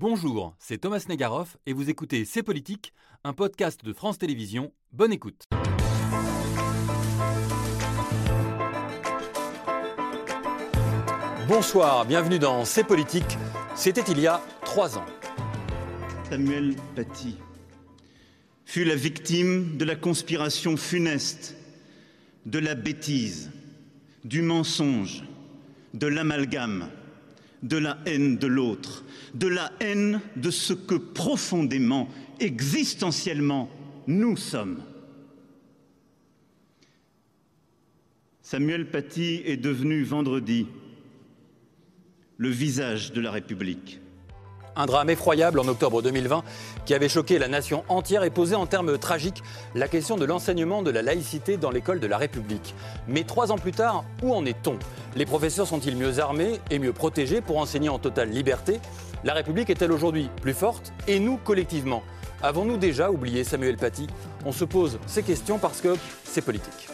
Bonjour, c'est Thomas Negaroff et vous écoutez C'est Politique, un podcast de France Télévisions. Bonne écoute. Bonsoir, bienvenue dans C'est Politique. C'était il y a trois ans. Samuel Paty fut la victime de la conspiration funeste, de la bêtise, du mensonge, de l'amalgame, de la haine de l'autre, de la haine de ce que profondément, existentiellement, nous sommes. Samuel Paty est devenu vendredi le visage de la République. Un drame effroyable en octobre 2020 qui avait choqué la nation entière et posé en termes tragiques la question de l'enseignement de la laïcité dans l'école de la République. Mais trois ans plus tard, où en est-on? Les professeurs sont-ils mieux armés et mieux protégés pour enseigner en totale liberté? La République est-elle aujourd'hui plus forte? Et nous, collectivement, avons-nous déjà oublié Samuel Paty? On se pose ces questions parce que c'est politique.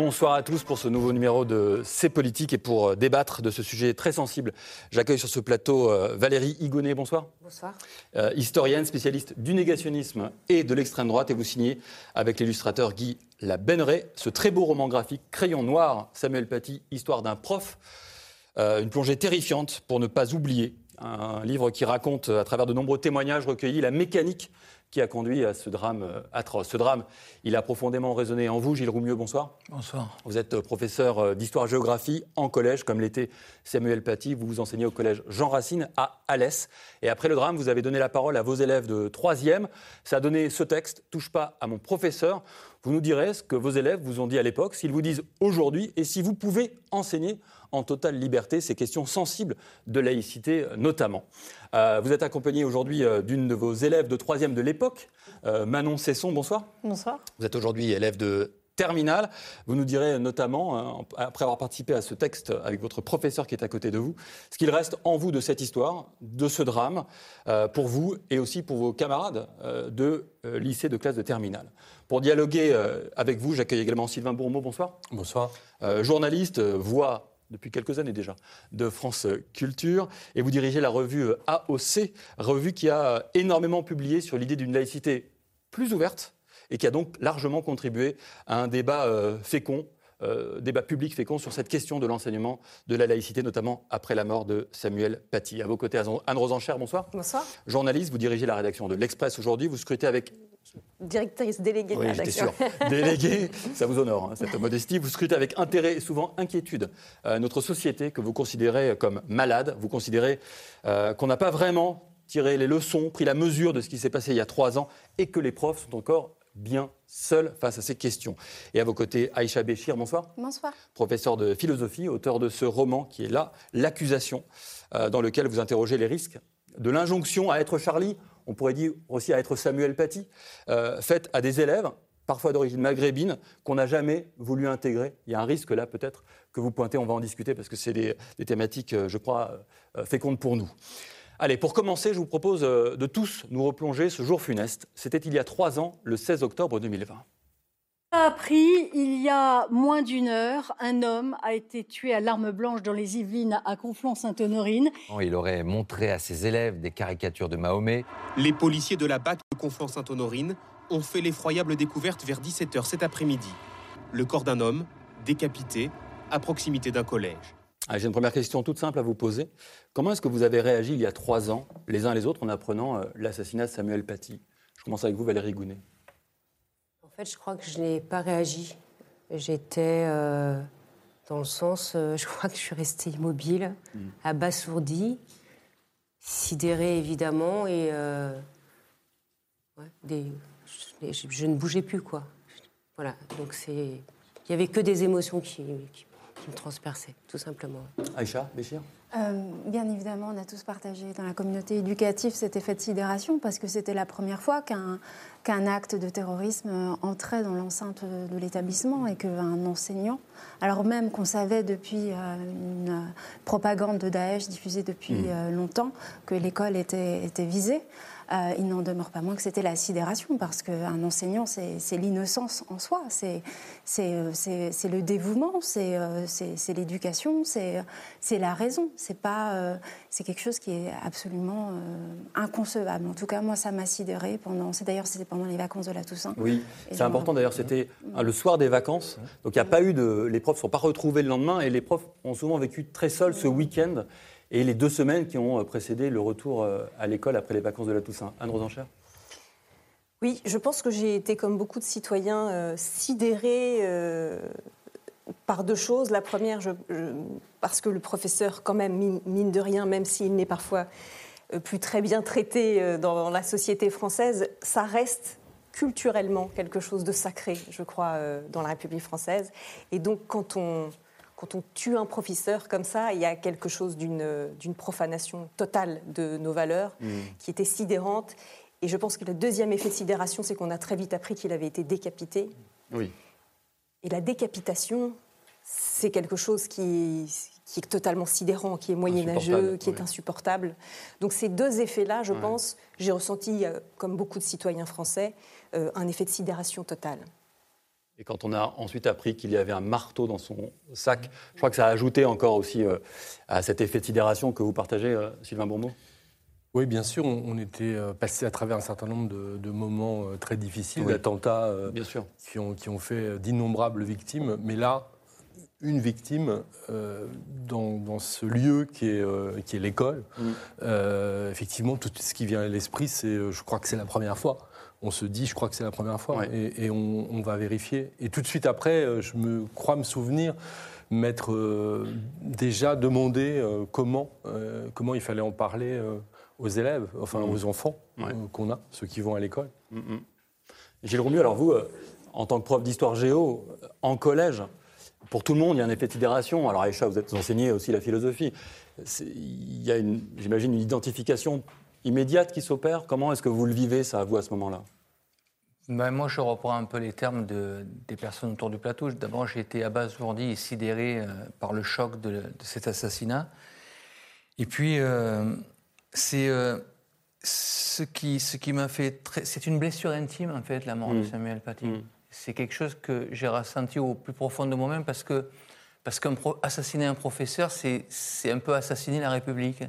Bonsoir à tous pour ce nouveau numéro de C'est politique et pour euh, débattre de ce sujet très sensible. J'accueille sur ce plateau euh, Valérie Higonnet. Bonsoir. Bonsoir. Euh, historienne, spécialiste du négationnisme et de l'extrême droite. Et vous signez avec l'illustrateur Guy Labenneret ce très beau roman graphique Crayon noir, Samuel Paty, Histoire d'un prof. une plongée terrifiante pour ne pas oublier. Un livre qui raconte, à travers de nombreux témoignages recueillis, la mécanique qui a conduit à ce drame euh, atroce. Ce drame, il a profondément résonné en vous. Gilles Roumieux, bonsoir. Bonsoir. Vous êtes euh, professeur euh, d'histoire-géographie en collège, comme l'était Samuel Paty. Vous vous enseignez au collège Jean Racine à Alès. Et après le drame, vous avez donné la parole à vos élèves de troisième. Ça a donné ce texte, Touche pas à mon professeur. Vous nous direz ce que vos élèves vous ont dit à l'époque, s'ils vous disent aujourd'hui, et si vous pouvez enseigner en totale liberté ces questions sensibles de laïcité notamment. Euh, vous êtes accompagné aujourd'hui euh, d'une de vos élèves de troisième de l'époque, euh, Manon Cesson, bonsoir. Bonsoir. Vous êtes aujourd'hui élève de terminale. Vous nous direz notamment, après avoir participé à ce texte avec votre professeur qui est à côté de vous, ce qu'il reste en vous de cette histoire, de ce drame, pour vous et aussi pour vos camarades de lycée de classe de terminale. Pour dialoguer avec vous, j'accueille également Sylvain Bourmeau. Bonsoir. Bonsoir. journaliste, voix depuis quelques années déjà, de France Culture. Et vous dirigez la revue AOC, revue qui a énormément publié sur l'idée d'une laïcité plus ouverte et qui a donc largement contribué à un débat euh, fécond euh, débat public fécond sur cette question de l'enseignement de la laïcité, notamment après la mort de Samuel Paty. À vos côtés, Anne Rosencher, bonsoir. Bonsoir. Journaliste, vous dirigez la rédaction de l'Express aujourd'hui. Vous scrutez avec directrice déléguée de oui, la rédaction. Sûr. Déléguée, ça vous honore, hein, cette modestie. Vous scrutez avec intérêt et souvent inquiétude euh, notre société que vous considérez comme malade. Vous considérez euh, qu'on n'a pas vraiment tiré les leçons, pris la mesure de ce qui s'est passé il y a trois ans et que les profs sont encore bien seuls face à ces questions. Et à vos côtés, Aïcha Béchir, bonsoir. Bonsoir. Professeur de philosophie, auteur de ce roman qui est là, L'accusation, euh, dans lequel vous interrogez les risques de l'injonction à être Charlie on pourrait dire aussi à être Samuel Paty, euh, faite à des élèves, parfois d'origine maghrébine, qu'on n'a jamais voulu intégrer. Il y a un risque là peut-être que vous pointez, on va en discuter parce que c'est des, thématiques, euh, je crois, fécondes pour nous. Allez, pour commencer, je vous propose de tous nous replonger ce jour funeste. C'était il y a trois ans, le 16 octobre 2020 a appris il y a moins d'une heure, un homme a été tué à l'arme blanche dans les Yvelines à Conflans-Sainte-Honorine. Il aurait montré à ses élèves des caricatures de Mahomet. Les policiers de la BAC de Conflans-Sainte-Honorine ont fait l'effroyable découverte vers 17h cet après-midi. Le corps d'un homme, décapité, à proximité d'un collège. Ah, j'ai une première question toute simple à vous poser. Comment est-ce que vous avez réagi il y a trois ans, les uns les autres, en apprenant euh, l'assassinat de Samuel Paty? Je commence avec vous, Valérie Gounet. En fait, je crois que je n'ai pas réagi. J'étais euh, dans le sens, euh, je crois que je suis restée immobile, mm. abasourdie, sidérée évidemment, et je, ne bougeais plus quoi. Voilà, donc c'est, il y avait que des émotions qui, qui, me transperçaient, tout simplement. Aïcha, Béchir euh, bien évidemment, on a tous partagé dans la communauté éducative cet effet de sidération parce que c'était la première fois qu'un acte de terrorisme entrait dans l'enceinte de l'établissement et qu'un enseignant, alors même qu'on savait depuis euh, une propagande de Daesh diffusée depuis mmh. euh, longtemps que l'école était, était, visée, euh, il n'en demeure pas moins que c'était la sidération, parce qu'un enseignant, c'est l'innocence en soi, c'est le dévouement, c'est l'éducation, c'est la raison. C'est pas, c'est quelque chose qui est absolument inconcevable. En tout cas, moi, ça m'a sidéré pendant. D'ailleurs, c'était pendant les vacances de la Toussaint. Oui, c'est important. D'ailleurs, c'était le soir des vacances, donc il n'y a pas eu de, les profs ne sont pas retrouvés le lendemain, et les profs ont souvent vécu très seuls ce week-end et les deux semaines qui ont précédé le retour à l'école après les vacances de la Toussaint. Anne Rosencher Oui, je pense que j'ai été, comme beaucoup de citoyens, euh, sidérée euh, par deux choses. La première, parce que le professeur, quand même, mine, de rien, même s'il n'est parfois euh, plus très bien traité dans la société française, ça reste culturellement quelque chose de sacré, je crois, dans la République française. Et donc, quand on quand on tue un professeur comme ça, il y a quelque chose d'une profanation totale de nos valeurs mmh. qui était sidérante. Et je pense que le deuxième effet de sidération, c'est qu'on a très vite appris qu'il avait été décapité. Oui. Et la décapitation, c'est quelque chose qui, qui, est totalement sidérant, qui est moyenâgeux, qui est insupportable. Donc ces deux effets-là, je pense, j'ai ressenti, euh, comme beaucoup de citoyens français, euh, un effet de sidération totale. Et quand on a ensuite appris qu'il y avait un marteau dans son sac, je crois que ça a ajouté encore aussi euh, à cet effet de sidération que vous partagez, euh, Sylvain Bourbeau oui, bien sûr, on, était euh, passé à travers un certain nombre de, moments très difficiles, d'attentats Qui, ont, qui ont fait d'innombrables victimes. Mais là, une victime dans, ce lieu qui est, qui est l'école, mmh. effectivement, tout ce qui vient à l'esprit, c'est, je crois que c'est la première fois on se dit, je crois que c'est la première fois, et, on, va vérifier. Et tout de suite après, euh, je me crois me souvenir m'être euh, déjà demandé euh, comment, comment il fallait en parler aux élèves, enfin mmh. aux enfants qu'on a, ceux qui vont à l'école. Mmh. Gilles Romu, alors vous, en tant que prof d'histoire géo, en collège, pour tout le monde, il y a un effet de sidération. Alors Aïcha, vous êtes enseigné aussi la philosophie. Il y a, j'imagine, une identification immédiate qui s'opère Comment est-ce que vous le vivez, ça, à vous, à ce moment-là? Ben, moi, je reprends un peu les termes de, des personnes autour du plateau. D'abord, j'ai été abasourdi et sidéré euh, par le choc de, cet assassinat. Et puis, euh, c'est euh, ce qui, ce qui m'a fait. C'est une blessure intime, en fait, la mort de mmh. Samuel Paty. Mmh. C'est quelque chose que j'ai ressenti au plus profond de moi-même parce que parce qu'assassiner un professeur, c'est un peu assassiner la République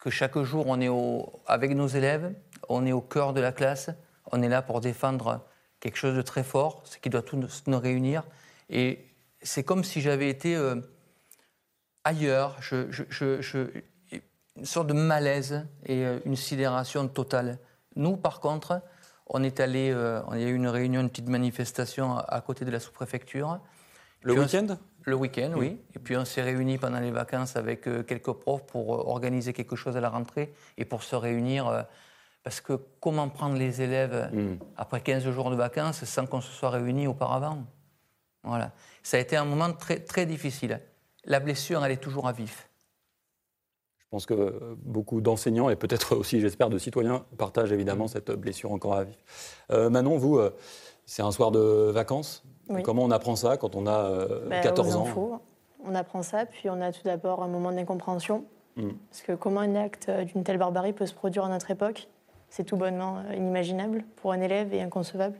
que chaque jour, on est au, avec nos élèves, on est au cœur de la classe, on est là pour défendre quelque chose de très fort, ce qui doit tous nous réunir. Et c'est comme si j'avais été euh, ailleurs, une sorte de malaise et euh, une sidération totale. Nous, par contre, on est allé, euh, y a eu une réunion, une petite manifestation à, côté de la sous-préfecture. Le week-end? Le week-end, oui. Et puis on s'est réunis pendant les vacances avec euh, quelques profs pour euh, organiser quelque chose à la rentrée et pour se réunir. Euh, parce que comment prendre les élèves hmm. après 15 jours de vacances sans qu'on se soit réunis auparavant? Voilà. Ça a été un moment très, très difficile. La blessure, elle est toujours à vif. Je pense que beaucoup d'enseignants et peut-être aussi, j'espère, de citoyens partagent évidemment hmm. cette blessure encore à vif. Manon, vous, c'est un soir de vacances? Comment on apprend ça quand on a 14 bah, ans On apprend ça, puis on a tout d'abord un moment d'incompréhension. Hmm. Parce que comment un acte d'une telle barbarie peut se produire à notre époque C'est tout bonnement euh, inimaginable pour un élève et inconcevable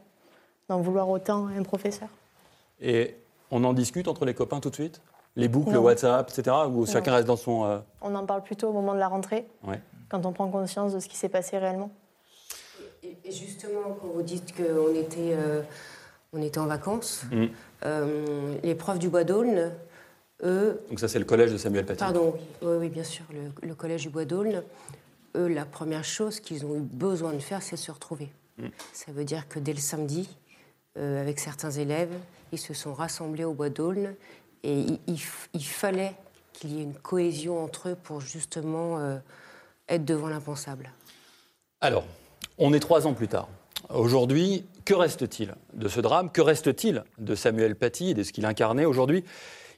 d'en vouloir autant à un professeur. Et on en discute entre les copains tout de suite? Les boucles, le WhatsApp, etc. Ou chacun reste dans son. Euh, on en parle plutôt au moment de la rentrée, quand on prend conscience de ce qui s'est passé réellement. Et justement, quand vous dites qu'on était. Euh, on était en vacances. Mm. Euh, les profs du Bois d'Aulne, eux. Donc, ça, c'est le collège de Samuel Paty. Pardon, oui, oui, bien sûr, le, collège du Bois d'Aulne. Eux, la première chose qu'ils ont eu besoin de faire, c'est se retrouver. Mm. Ça veut dire que dès le samedi, euh, avec certains élèves, ils se sont rassemblés au Bois d'Aulne et il, fallait qu'il y ait une cohésion entre eux pour justement euh, être devant l'impensable. Alors, on est trois ans plus tard. Aujourd'hui, que reste-t-il de ce drame? Que reste-t-il de Samuel Paty et de ce qu'il incarnait Aujourd'hui,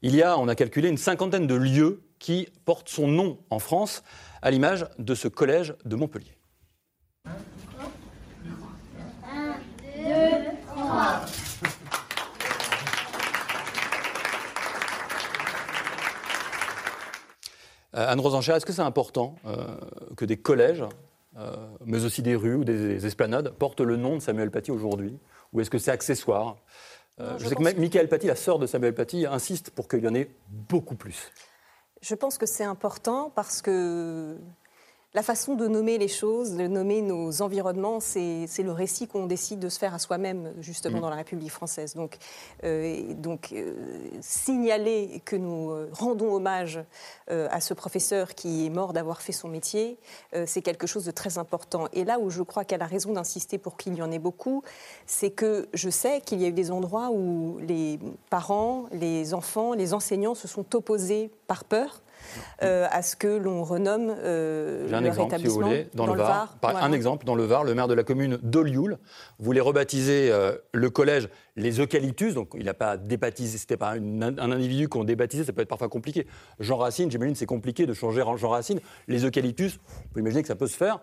il y a, on a calculé, une cinquantaine de lieux qui portent son nom en France, à l'image de ce collège de Montpellier. Euh, Anne Rosencher, est-ce que c'est important euh, que des collèges mais aussi des rues ou des esplanades, portent le nom de Samuel Paty aujourd'hui Ou est-ce que c'est accessoire? Je, sais que, que Michael Paty, la sœur de Samuel Paty, insiste pour qu'il y en ait beaucoup plus. Je pense que c'est important parce que la façon de nommer les choses, de nommer nos environnements, c'est le récit qu'on décide de se faire à soi-même, justement, mm. dans la République française. Donc, euh, donc euh, signaler que nous euh, rendons hommage à ce professeur qui est mort d'avoir fait son métier, c'est quelque chose de très important. Et là où je crois qu'elle a raison d'insister pour qu'il y en ait beaucoup, c'est que je sais qu'il y a eu des endroits où les parents, les enfants, les enseignants se sont opposés par peur euh, à ce que l'on renomme euh, un exemple, si vous voulez, dans, le Var. Un exemple, dans le Var, le maire de la commune d'Olioul voulait rebaptiser euh, le collège les Eucalyptus, donc il n'a pas débaptisé, c'était pas un, individu qu'on débaptisait, ça peut être parfois compliqué. Jean Racine, j'imagine c'est compliqué de changer Jean Racine. Les Eucalyptus, on peut imaginer que ça peut se faire.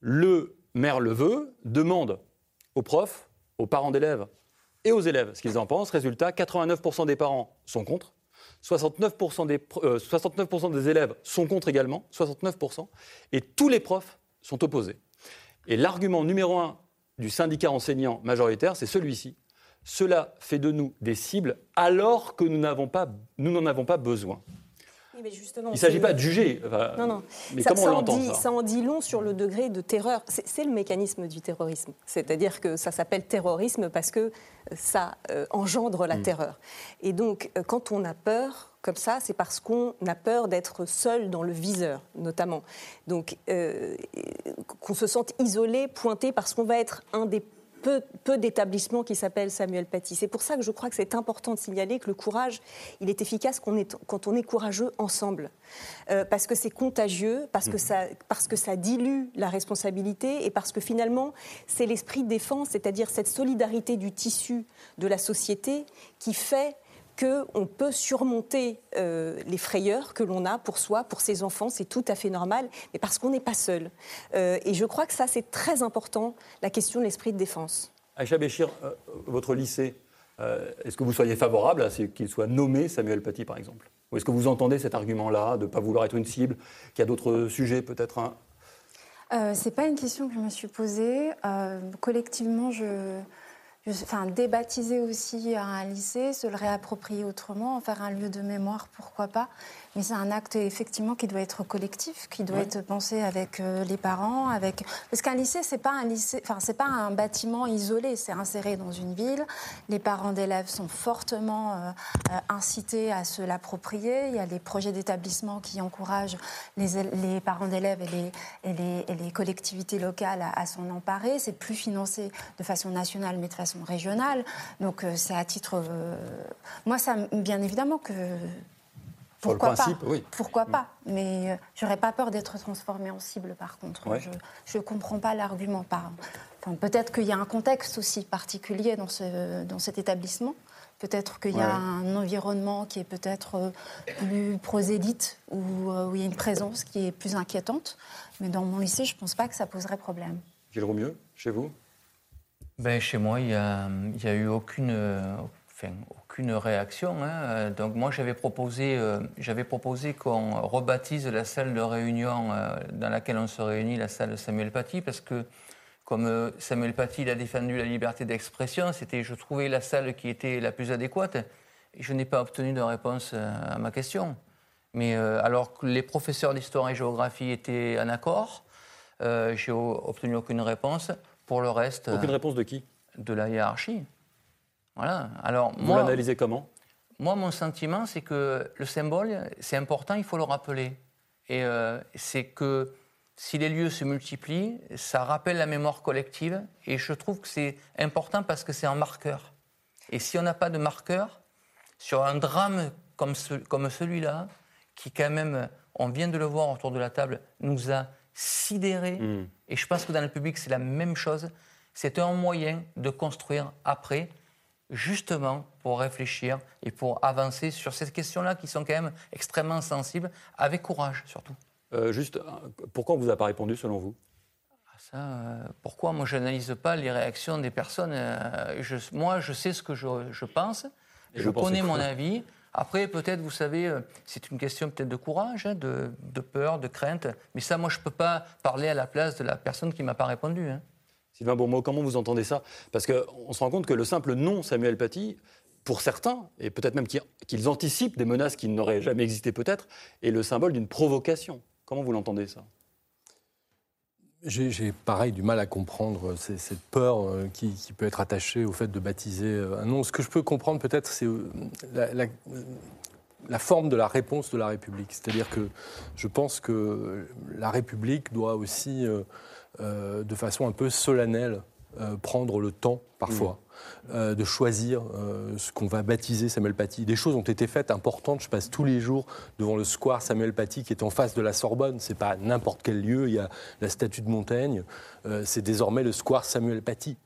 Le maire le veut, demande aux profs, aux parents d'élèves et aux élèves ce qu'ils en pensent. Résultat, 89% des parents sont contre, 69%, des, 69 euh, des élèves sont contre également, 69%, et tous les profs sont opposés. Et l'argument numéro un du syndicat enseignant majoritaire, c'est celui-ci. Cela fait de nous des cibles alors que nous n'en avons pas besoin. Il ne s'agit pas de juger. non, non. Mais ça, comment on l'entend ça, ça en dit long sur le degré de terreur. C'est le mécanisme du terrorisme. C'est-à-dire que ça s'appelle terrorisme parce que ça euh, engendre la hmm. terreur. Et donc, euh, quand on a peur, comme ça, c'est parce qu'on a peur d'être seul dans le viseur, notamment. Donc, euh, qu'on se sente isolé, pointé, parce qu'on va être un des peu, d'établissements qui s'appellent Samuel Paty. C'est pour ça que je crois que c'est important de signaler que le courage, il est efficace quand on est, courageux ensemble. Euh, parce que c'est contagieux, parce que, mhm. ça, parce que ça dilue la responsabilité et parce que finalement, c'est l'esprit de défense, c'est-à-dire cette solidarité du tissu de la société qui fait qu'on peut surmonter euh, les frayeurs que l'on a pour soi, pour ses enfants, c'est tout à fait normal, mais parce qu'on n'est pas seul. Euh, et je crois que ça, c'est très important, la question de l'esprit de défense. Aïcha Béchir, euh, votre lycée, est-ce que vous soyez favorable à ce qu'il soit nommé Samuel Paty, par exemple? Ou est-ce que vous entendez cet argument-là, de ne pas vouloir être une cible, qu'il y a d'autres sujets peut-être hein Ce n'est pas une question que je me suis posée. collectivement, je débaptiser aussi un lycée, se le réapproprier autrement, en faire un lieu de mémoire, pourquoi pas. Mais c'est un acte effectivement qui doit être collectif, qui doit être pensé avec euh, les parents, avec parce qu'un lycée c'est pas un lycée, enfin c'est pas un bâtiment isolé, c'est inséré dans une ville. Les parents d'élèves sont fortement euh, euh, incités à se l'approprier. Il y a les projets d'établissement qui encouragent les, les parents d'élèves et les, et, les, et les, collectivités locales à, à s'en emparer. C'est plus financé de façon nationale mais de façon régionale. Donc c'est à titre, moi ça, bien évidemment que pourquoi pas Pourquoi pas Mais euh, j'aurais pas peur d'être transformée en cible, par contre. Je ne comprends pas l'argument. Enfin, Peut-être qu'il y a un contexte aussi particulier dans, ce, dans cet établissement. Peut-être qu'il y a un environnement qui est peut-être euh, plus prosélyte ou euh, où il y a une présence qui est plus inquiétante. Mais dans mon lycée, je ne pense pas que ça poserait problème. Gilles Romieux, chez vous? Ben, Chez moi, il n'y a, a, eu aucune, aucune réaction. Hein. Donc moi j'avais proposé, euh, j'avais proposé qu'on rebaptise la salle de réunion euh, dans laquelle on se réunit la salle Samuel Paty parce que comme euh, Samuel Paty a défendu la liberté d'expression, c'était je trouvais la salle qui était la plus adéquate et je n'ai pas obtenu de réponse à ma question. Mais alors que les professeurs d'histoire et géographie étaient en accord, j'ai obtenu aucune réponse. Pour le reste, aucune réponse de qui? De la hiérarchie. Voilà. Alors, Vous l'analysez comment? Moi, mon sentiment, c'est que le symbole, c'est important, il faut le rappeler. Et euh, c'est que si les lieux se multiplient, ça rappelle la mémoire collective. Et je trouve que c'est important parce que c'est un marqueur. Et si on n'a pas de marqueur sur un drame comme, comme celui-là, qui quand même, on vient de le voir autour de la table, nous a sidérés, hmm. et je pense que dans le public c'est la même chose, c'est un moyen de construire après justement pour réfléchir et pour avancer sur ces questions-là qui sont quand même extrêmement sensibles, avec courage surtout. Euh, juste, pourquoi on ne vous a pas répondu selon vous? Ah, ça, euh, Pourquoi? Moi, je n'analyse pas les réactions des personnes. Euh, moi, je sais ce que je, pense, je connais mon avis. Après, peut-être, vous savez, euh, c'est une question peut-être de courage, hein, de, peur, de crainte. Mais ça, moi, je ne peux pas parler à la place de la personne qui ne m'a pas répondu. Hein. Sylvain Bourmeau, comment vous entendez ça? Parce qu'on se rend compte que le simple nom Samuel Paty, pour certains, et peut-être même qu'ils anticipent des menaces qui n'auraient jamais existé peut-être, est le symbole d'une provocation. Comment vous l'entendez ça? J'ai pareil du mal à comprendre cette peur euh, qui, peut être attachée au fait de baptiser euh, un nom. Ce que je peux comprendre peut-être, c'est euh, la, forme de la réponse de la République. C'est-à-dire que je pense que la République doit aussi, de façon un peu solennelle, prendre le temps parfois. Mmh. Euh, de choisir euh, ce qu'on va baptiser Samuel Paty. Des choses ont été faites importantes. Je passe tous les jours devant le square Samuel Paty qui est en face de la Sorbonne. C'est pas n'importe quel lieu. Il y a la statue de Montaigne. Euh, c'est désormais le square Samuel Paty.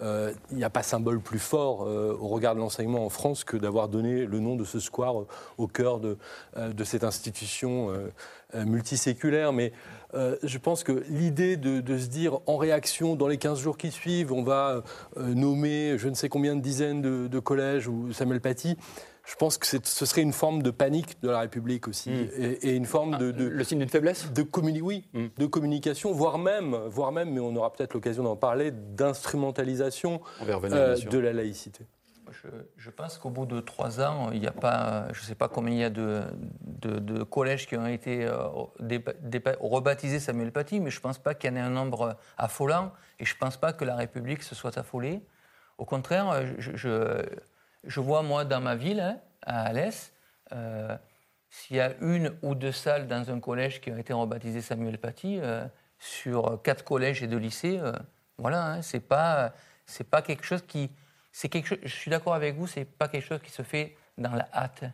Il n'y a pas symbole plus fort au regard de l'enseignement en France que d'avoir donné le nom de ce square au cœur de, de cette institution multiséculaire. Mais euh, je pense que l'idée de, se dire en réaction, dans les 15 jours qui suivent, on va euh, nommer je ne sais combien de dizaines de, collèges ou Samuel Paty, je pense que ce serait une forme de panique de la République aussi, hmm. et, une forme de, Le signe d'une faiblesse de Oui, hmm. de communication, voire même, voire même, mais on aura peut-être l'occasion d'en parler, d'instrumentalisation euh, de la laïcité. Je, pense qu'au bout de trois ans, il n'y a pas, je ne sais pas combien il y a de, de, collèges qui ont été euh, rebaptisés Samuel Paty, mais je ne pense pas qu'il y en ait un nombre affolant, et je ne pense pas que la République se soit affolée. Au contraire, je, je, vois, moi, dans ma ville, hein, à Alès, euh, s'il y a une ou deux salles dans un collège qui ont été rebaptisées Samuel Paty, euh, sur quatre collèges et deux lycées, voilà, hein, c'est pas, c'est pas quelque chose qui c'est quelque chose, je suis d'accord avec vous, c'est pas quelque chose qui se fait dans la hâte.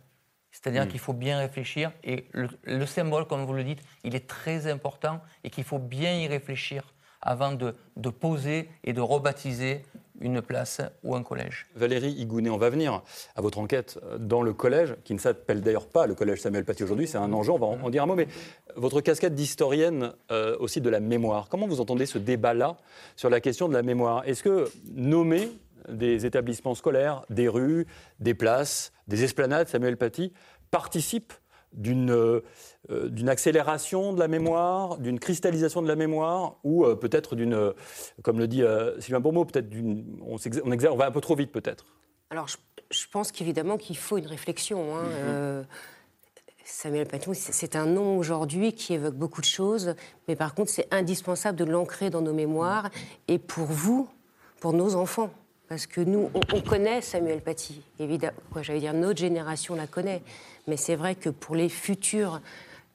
C'est-à-dire mm. qu'il faut bien réfléchir et le, symbole, comme vous le dites, il est très important et qu'il faut bien y réfléchir avant de, de, poser et de rebaptiser une place ou un collège. Valérie Igounet, on va venir à votre enquête dans le collège, qui ne s'appelle d'ailleurs pas le collège Samuel Paty aujourd'hui, c'est un enjeu, on va en, dire un mot, mais votre casquette d'historienne euh, aussi de la mémoire, comment vous entendez ce débat-là sur la question de la mémoire? Est-ce que nommer des établissements scolaires, des rues, des places, des esplanades, Samuel Paty, participe d'une euh, accélération de la mémoire, d'une cristallisation de la mémoire, ou euh, peut-être d'une, comme le dit euh, Sylvain Bourmeau, peut-être d'une, on, on, va un peu trop vite peut-être. Alors je, pense qu'évidemment qu'il faut une réflexion. Hein, mm-hmm. Samuel Paty, c'est un nom aujourd'hui qui évoque beaucoup de choses, mais par contre c'est indispensable de l'ancrer dans nos mémoires, et pour vous, pour nos enfants. Parce que nous, on, connaît Samuel Paty, évidemment. J'allais dire, notre génération la connaît. Mais c'est vrai que pour les futures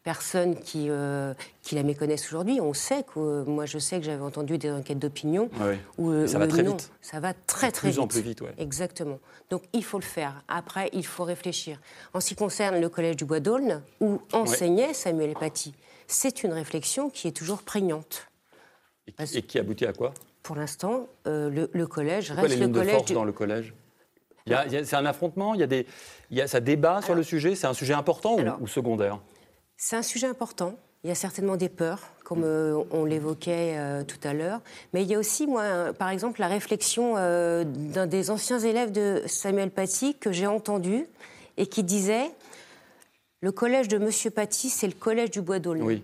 personnes qui, euh, qui la méconnaissent aujourd'hui, on sait que, euh, moi je sais que j'avais entendu des enquêtes d'opinion où euh, ça va très vite. Ça va très très vite. En plus vite, Exactement. Donc il faut le faire. Après, il faut réfléchir. En ce qui concerne le collège du Bois d'Aulne, où enseignait Samuel Paty, c'est une réflexion qui est toujours prégnante. et qui aboutit à quoi? Pour l'instant, euh, le, collège reste les le collège. De force dans le collège? C'est un affrontement, il y a des, il y a, ça débat sur le sujet. C'est un sujet important ou, secondaire? C'est un sujet important. Il y a certainement des peurs, comme euh, on l'évoquait euh, tout à l'heure. Mais il y a aussi, moi, par exemple, la réflexion d'un des anciens élèves de Samuel Paty que j'ai entendu et qui disait Le collège de Monsieur Paty, c'est le collège du Bois d'Aulnay. Oui.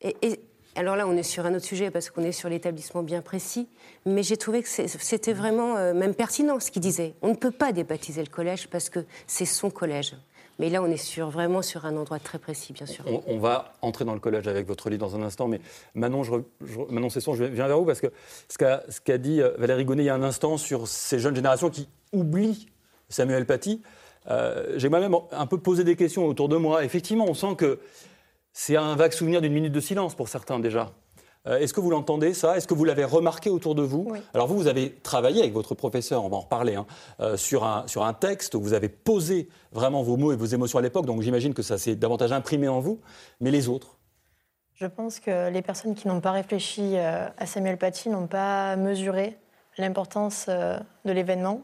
et, alors là, on est sur un autre sujet parce qu'on est sur l'établissement bien précis, mais j'ai trouvé que c'était vraiment euh, même pertinent ce qu'il disait. On ne peut pas débaptiser le collège parce que c'est son collège. Mais là, on est sur, vraiment sur un endroit très précis, bien sûr. On, va entrer dans le collège avec votre livre dans un instant, mais Manon, je, je, viens vers vous parce que ce qu'a dit euh, Valérie Gonnet il y a un instant sur ces jeunes générations qui oublient Samuel Paty, euh, j'ai moi-même un peu posé des questions autour de moi. Effectivement, on sent que c'est un vague souvenir d'une minute de silence pour certains déjà. Euh, est-ce que vous l'entendez ça? Est-ce que vous l'avez remarqué autour de vous? Alors vous, vous avez travaillé avec votre professeur, on va en reparler, hein, euh, sur, un, sur un texte où vous avez posé vraiment vos mots et vos émotions à l'époque, donc j'imagine que ça s'est davantage imprimé en vous. Mais les autres? Je pense que les personnes qui n'ont pas réfléchi euh, à Samuel Paty n'ont pas mesuré l'importance de l'événement,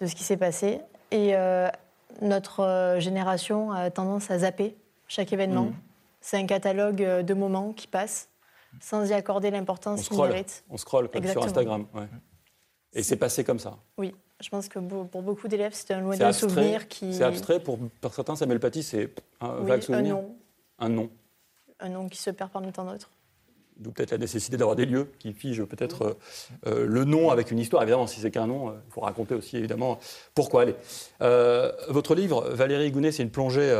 de ce qui s'est passé. Et notre génération a tendance à zapper chaque événement. Mmh. C'est un catalogue euh, de moments qui passent sans y accorder l'importance qu'il mérite. On scrolle comme sur Instagram. Et c'est passé comme ça Oui. Je pense que pour beaucoup d'élèves, c'est un lointain souvenir qui. C'est abstrait pour, certains. Samuel Paty, c'est un vague souvenir. Un nom. Un nom. Un nom qui se perd parmi tant d'autres. D'où peut-être la nécessité d'avoir des lieux qui figent peut-être euh, euh, le nom avec une histoire. Évidemment, si c'est qu'un nom, il faut raconter aussi évidemment pourquoi. Allez. votre livre, Valérie Gounet, c'est une plongée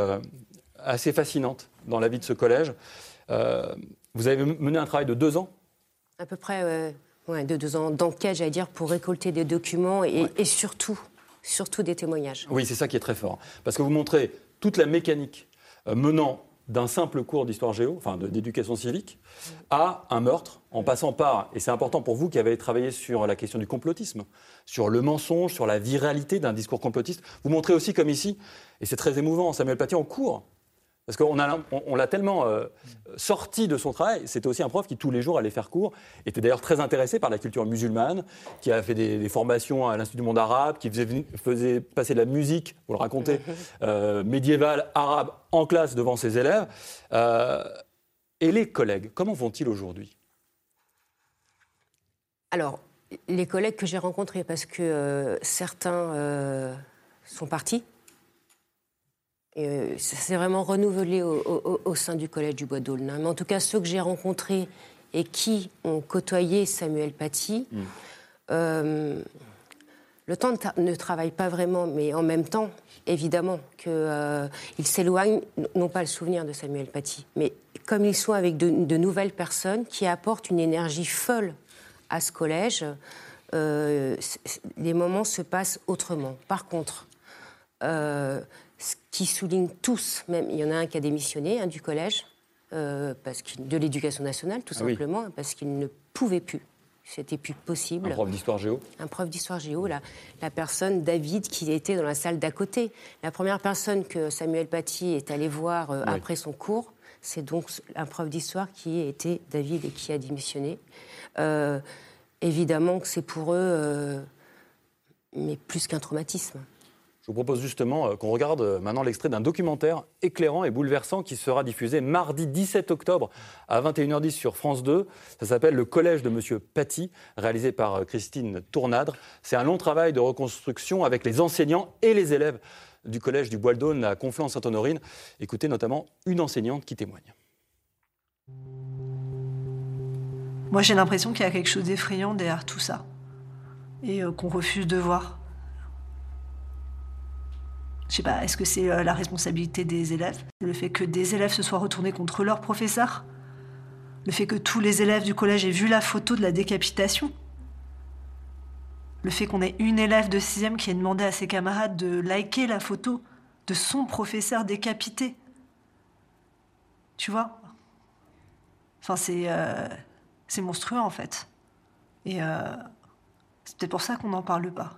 assez fascinante dans la vie de ce collège. vous avez mené un travail de deux ans À peu près, de deux ans d'enquête, j'allais dire, pour récolter des documents et, surtout, surtout des témoignages. Oui, c'est ça qui est très fort. Parce que vous montrez toute la mécanique euh, menant d'un simple cours d'histoire géo, enfin d'éducation civique, à un meurtre, en passant par, et c'est important pour vous qui avez travaillé sur la question du complotisme, sur le mensonge, sur la viralité d'un discours complotiste, vous montrez aussi comme ici, et c'est très émouvant, Samuel Paty en cours parce qu'on on, l'a tellement euh, sorti de son travail. C'était aussi un prof qui, tous les jours, allait faire cours, était d'ailleurs très intéressé par la culture musulmane, qui a fait des, formations à l'Institut du monde arabe, qui faisait, passer de la musique, vous le racontez, euh, médiévale, arabe, en classe devant ses élèves. Euh, et les collègues, comment vont-ils aujourd'hui? Alors, les collègues que j'ai rencontrés, parce que certains sont partis, euh, ça s'est vraiment renouvelé au, sein du Collège du Bois d'Aulne. Mais en tout cas, ceux que j'ai rencontrés et qui ont côtoyé Samuel Paty, mm. euh, le temps ne travaille pas vraiment, mais en même temps, évidemment, qu'ils euh, s'éloignent, non pas le souvenir de Samuel Paty, mais comme ils sont avec de, nouvelles personnes qui apportent une énergie folle à ce collège, les moments se passent autrement. Par contre, ce qui souligne tous, même il y en a un qui a démissionné hein, du collège, euh, parce de l'éducation nationale, tout ah simplement, parce qu'il ne pouvait plus. C'était plus possible. Un prof d'histoire géo Un prof d'histoire géo, la, la personne, David, qui était dans la salle d'à côté. La première personne que Samuel Paty est allé voir euh, après son cours, c'est donc un prof d'histoire qui était David et qui a démissionné. Euh, évidemment que c'est pour eux, mais plus qu'un traumatisme. Je vous propose justement euh, qu'on regarde euh, maintenant l'extrait d'un documentaire éclairant et bouleversant qui sera diffusé mardi 17 octobre à 21h10 sur France 2. Ça s'appelle Le Collège de Monsieur Paty, réalisé par euh, Christine Tournadre. C'est un long travail de reconstruction avec les enseignants et les élèves du Collège du Bois d'Aulne à Conflans-Sainte-Honorine. Écoutez notamment une enseignante qui témoigne. Moi, j'ai l'impression qu'il y a quelque chose d'effrayant derrière tout ça et qu'on refuse de voir. Je sais pas, est-ce que c'est euh, la responsabilité des élèves? Le fait que des élèves se soient retournés contre leur professeur? Le fait que tous les élèves du collège aient vu la photo de la décapitation? Le fait qu'on ait une élève de 6 qui ait demandé à ses camarades de liker la photo de son professeur décapité? Tu vois? Enfin, c'est euh, monstrueux en fait. Et euh, c'est peut-être pour ça qu'on n'en parle pas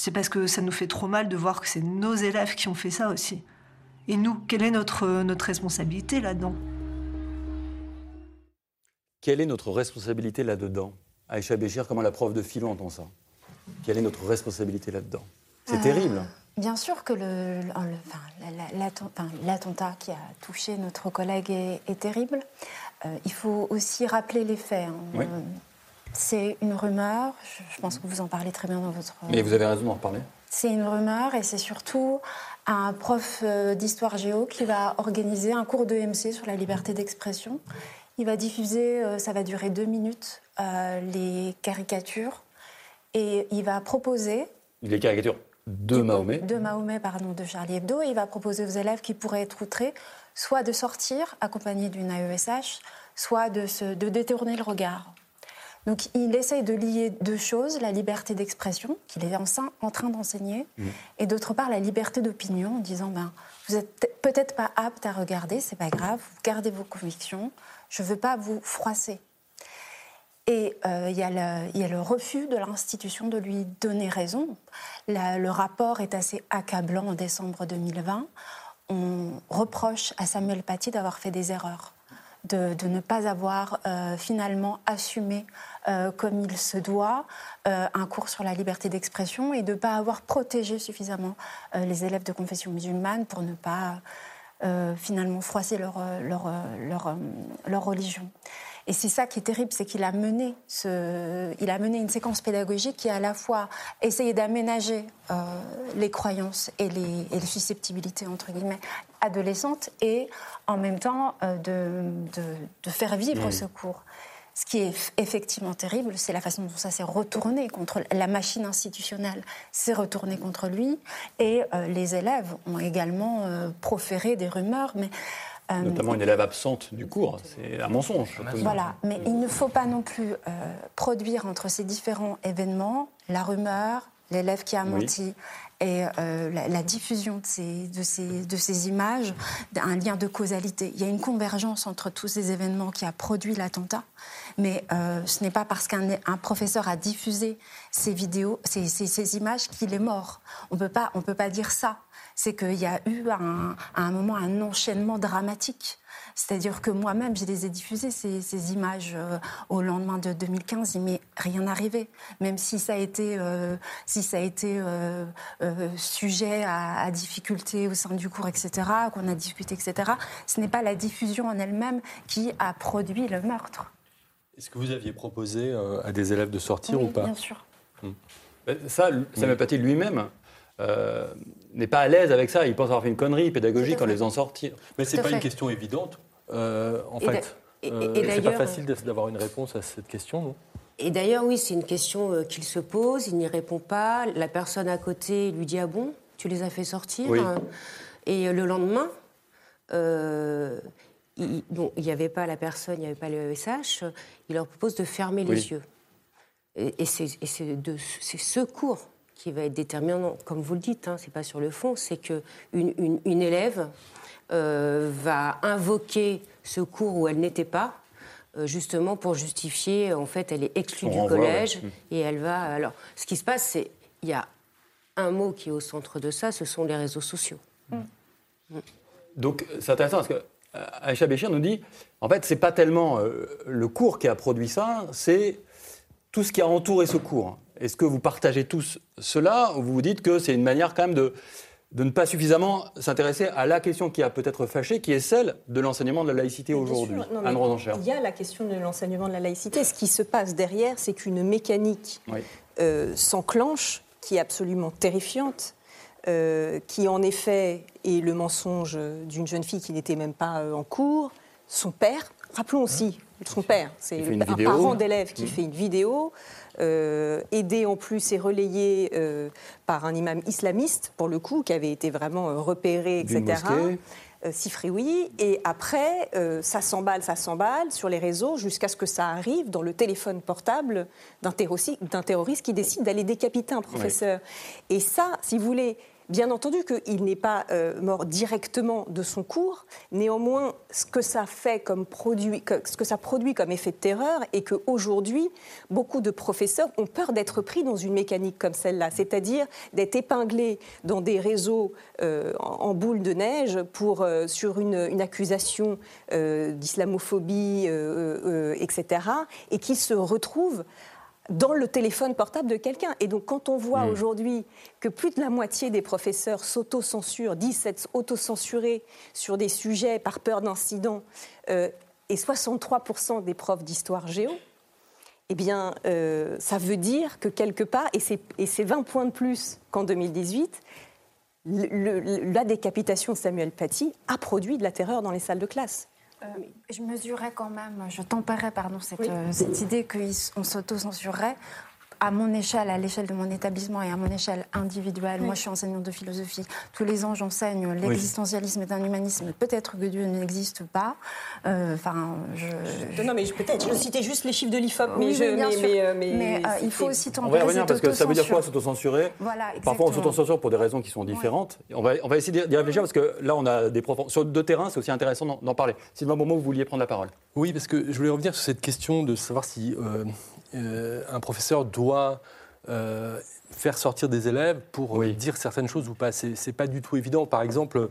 c'est parce que ça nous fait trop mal de voir que c'est nos élèves qui ont fait ça aussi. Et nous, quelle est notre, notre responsabilité là-dedans? Quelle est notre responsabilité là-dedans? Aïcha Béchir, comment la prof de philo entend ça? Quelle est notre responsabilité là-dedans? C'est euh, terrible. Bien sûr que l'attentat qui a touché notre collègue est, terrible. Euh, il faut aussi rappeler les faits. Hein. Oui. C'est une rumeur, je pense que vous en parlez très bien dans votre... Mais vous avez raison d'en reparler. C'est une rumeur et c'est surtout un prof euh, d'histoire géo qui va organiser un cours d'EMC sur la liberté d'expression. Il va diffuser, euh, ça va durer deux minutes, euh, les caricatures et il va proposer... Les caricatures de Mahomet De Mahomet, pardon, de Charlie Hebdo. Et il va proposer aux élèves qui pourraient être outrés soit de sortir accompagnés d'une AESH, soit de, se, de détourner le regard. Donc il essaye de lier deux choses, la liberté d'expression, qu'il est en, train d'enseigner, mmh. et d'autre part la liberté d'opinion, en disant ben, vous n'êtes peut-être pas apte à regarder, c'est pas grave, vous gardez vos convictions, je ne veux pas vous froisser. Et euh, il y, y, a le refus de l'institution de lui donner raison. le rapport est assez accablant en décembre 2020. On reproche à Samuel Paty d'avoir fait des erreurs de, ne pas avoir euh, finalement assumé euh, comme il se doit euh, un cours sur la liberté d'expression et de ne pas avoir protégé suffisamment les élèves de confession musulmane pour ne pas finalement froisser leur, leur, leur, leur, religion. Et c'est ça qui est terrible, c'est qu'il a mené ce, il a mené une séquence pédagogique qui a à la fois essayé d'aménager euh, les croyances et les, et les, susceptibilités entre guillemets adolescentes et en même temps euh, de, de, de, faire vivre mmh. ce cours. Ce qui est effectivement terrible, c'est la façon dont ça s'est retourné contre la machine institutionnelle, s'est retourné contre lui, et euh, les élèves ont également proféré des rumeurs, mais Notamment une élève absente du cours, c'est un mensonge. Voilà, mais il ne faut pas non plus produire entre ces différents événements la rumeur, l'élève qui a menti et euh, la, diffusion de ces, de, ces, de ces images, un lien de causalité. Il y a une convergence entre tous ces événements qui a produit l'attentat, mais euh, ce n'est pas parce qu'un professeur a diffusé ces vidéos, ces, ces, ces images qu'il est mort. On ne peut pas dire ça. C'est qu'il y a eu un, à un moment un enchaînement dramatique c'est-à-dire que moi-même, je les ai diffusées, ces, images, euh, au lendemain de 2015. Il m'est rien arrivé. Même si ça a été, euh, si ça a été euh, sujet à, à, difficulté au sein du cours, etc., qu'on a discuté, etc., ce n'est pas la diffusion en elle-même qui a produit le meurtre. Est-ce que vous aviez proposé à des élèves de sortir ou pas Bien sûr. Ben, ça, Samuel Paty lui-même n'est pas à l'aise avec ça. Il pense avoir fait une connerie pédagogique en les en sortir. Mais ce n'est pas une question évidente, euh, en fait. Euh, c'est pas facile d'avoir une réponse à cette question, non? Et d'ailleurs, oui, c'est une question euh, qu'il se pose, il n'y répond pas. La personne à côté lui dit Ah bon, tu les as fait sortir Et le lendemain, il n'y avait pas la personne, il n'y avait pas le SH, il leur propose de fermer les yeux. Et, c'est ce cours qui va être déterminant, comme vous le dites, hein, c'est pas sur le fond, c'est que une, une, élève euh, va invoquer ce cours où elle n'était pas, euh, justement pour justifier, en fait, elle est exclue du collège et elle va. Alors, ce qui se passe, c'est il y a un mot qui est au centre de ça, ce sont les réseaux sociaux. Mm. Mm. Donc, c'est intéressant parce que euh, Aïcha Béchir nous dit, en fait, c'est pas tellement le cours qui a produit ça, c'est tout ce qui a entouré ce cours. Est-ce que vous partagez tous cela ou vous vous dites que c'est une manière quand même de, de ne pas suffisamment s'intéresser à la question qui a peut-être fâché, qui est celle de l'enseignement de la laïcité aujourd'hui Anne Il y a la question de l'enseignement de la laïcité. Ce qui se passe derrière, c'est qu'une mécanique euh, s'enclenche qui est absolument terrifiante. Euh, qui en effet est le mensonge d'une jeune fille qui n'était même pas euh, en cours, son père, rappelons aussi son père, c'est un parent d'élève qui mmh. fait une vidéo, euh, aidé en plus et relayé euh, par un imam islamiste, pour le coup, qui avait été vraiment euh, repéré, etc. Sifrioui, et après, ça s'emballe, ça s'emballe sur les réseaux jusqu'à ce que ça arrive dans le téléphone portable d'un terroriste, qui décide d'aller décapiter un professeur. Et ça, si vous voulez, Bien entendu qu'il n'est pas euh, mort directement de son cours, néanmoins, ce que ça fait comme produit, ce que ça produit comme effet de terreur, et qu'aujourd'hui, beaucoup de professeurs ont peur d'être pris dans une mécanique comme celle-là, c'est-à-dire d'être épinglés dans des réseaux euh, en, boule de neige pour, euh, sur une, accusation d'islamophobie, etc., et qui se retrouvent dans le téléphone portable de quelqu'un. Et donc, quand on voit hmm. aujourd'hui que plus de la moitié des professeurs s'autocensurent, disent s'être autocensurés sur des sujets par peur d'incident, euh, et 63% des profs d'histoire géo, eh bien, euh, ça veut dire que quelque part, et c'est 20 points de plus qu'en 2018, la décapitation de Samuel Paty a produit de la terreur dans les salles de classe. Euh, je mesurais quand même, je tempérais pardon, cette, euh, cette idée qu'on s'auto-censurerait à mon échelle, à l'échelle de mon établissement et à mon échelle individuelle, moi je suis enseignante de philosophie, tous les ans j'enseigne. L'existentialisme est un humanisme, peut-être que Dieu n'existe pas. Euh, enfin, je, Non, mais peut-être, je citais juste les chiffres de l'IFOP, mais, je, bien mais, mais, mais il faut aussi tenter On va revenir parce que ça veut dire quoi s'autocensurer voilà, Parfois on s'autocensure pour des raisons qui sont différentes. On, va, on va essayer d'y réfléchir parce que là on a des profs sur deux terrains, c'est aussi intéressant d'en parler. Sylvain Beaumont, vous vouliez prendre la parole. Oui, parce que je voulais revenir sur cette question de savoir si euh, euh, un professeur doit euh, faire sortir des élèves pour dire certaines choses ou pas. C'est pas du tout évident. Par exemple,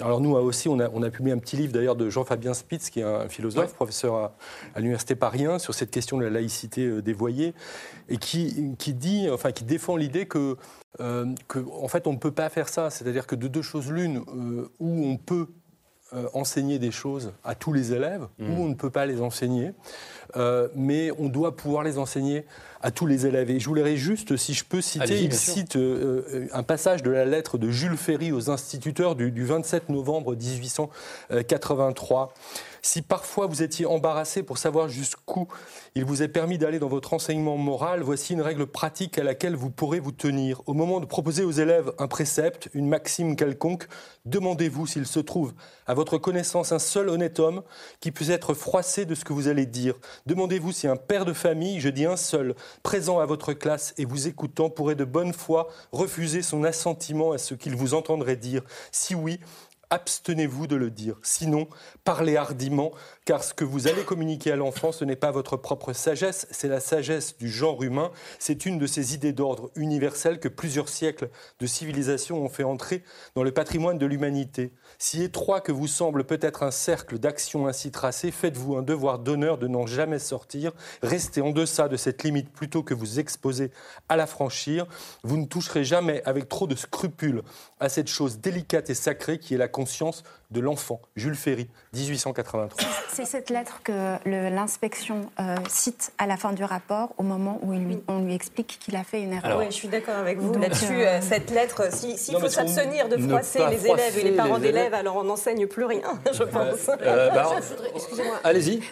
alors nous aussi, on a, on a publié un petit livre d'ailleurs de Jean-Fabien Spitz, qui est un philosophe, professeur à, l'université Paris sur cette question de la laïcité euh, dévoyée, et qui, qui dit, enfin, qui défend l'idée que, que, en fait, on ne peut pas faire ça. C'est-à-dire que de deux choses l'une, où on peut euh, enseigner des choses à tous les élèves, ou on ne peut pas les enseigner, euh, mais on doit pouvoir les enseigner à tous les élèves. Et je voudrais juste, si je peux citer, il cite un passage de la lettre de Jules Ferry aux instituteurs du, du 27 novembre 1883. Si parfois vous étiez embarrassé pour savoir jusqu'où il vous est permis d'aller dans votre enseignement moral, voici une règle pratique à laquelle vous pourrez vous tenir. Au moment de proposer aux élèves un précepte, une maxime quelconque, demandez-vous s'il se trouve à votre connaissance un seul honnête homme qui puisse être froissé de ce que vous allez dire. Demandez-vous si un père de famille, je dis un seul, présent à votre classe et vous écoutant, pourrait de bonne foi refuser son assentiment à ce qu'il vous entendrait dire. Si oui, abstenez-vous de le dire. Sinon, parlez hardiment, car ce que vous allez communiquer à l'enfant, ce n'est pas votre propre sagesse, c'est la sagesse du genre humain. C'est une de ces idées d'ordre universel que plusieurs siècles de civilisation ont fait entrer dans le patrimoine de l'humanité. Si étroit que vous semble peut-être un cercle d'action ainsi tracé, faites-vous un devoir d'honneur de n'en jamais sortir. Restez en deçà de cette limite plutôt que vous exposer à la franchir. Vous ne toucherez jamais avec trop de scrupules à cette chose délicate et sacrée qui est la conscience de l'enfant. Jules Ferry, 1883. C'est cette lettre que l'inspection euh, cite à la fin du rapport, au moment où il lui, on lui explique qu'il a fait une erreur. oui, je suis d'accord avec vous là-dessus. Euh, cette lettre, s'il faut s'abstenir de froisser les élèves et les parents d'élèves, alors on n'enseigne plus rien, je pense. Euh, bah, Excusez-moi. Allez-y.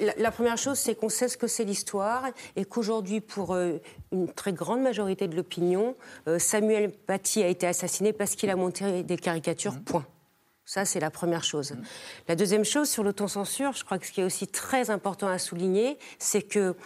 La, la, première chose, c'est qu'on sait ce que c'est l'histoire et qu'aujourd'hui, pour une très grande majorité de l'opinion, Samuel Paty a été assassiné parce qu'il a monté des caricatures, mmh. point. Ça, c'est la première chose. Mmh. La deuxième chose, sur l'autocensure, je crois que ce qui est aussi très important à souligner, c'est que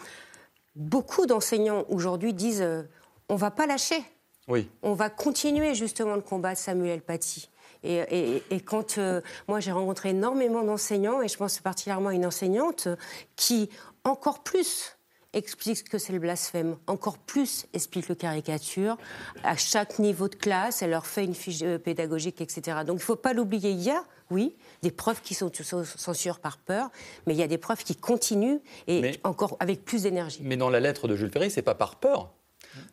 beaucoup d'enseignants aujourd'hui disent euh, on va pas lâcher. Oui. On va continuer justement de combattre Samuel Paty. Et, quand euh, moi j'ai rencontré énormément d'enseignants, et je pense particulièrement à une enseignante qui, encore plus, explique que c'est le blasphème, encore plus explique le caricature. À chaque niveau de classe, elle leur fait une fiche euh, pédagogique, etc. Donc il ne faut pas l'oublier. Il y a, oui, des profs qui sont censurés par peur, mais il y a des profs qui continuent et encore avec plus d'énergie. Mais dans la lettre de Jules Ferry, c'est pas par peur.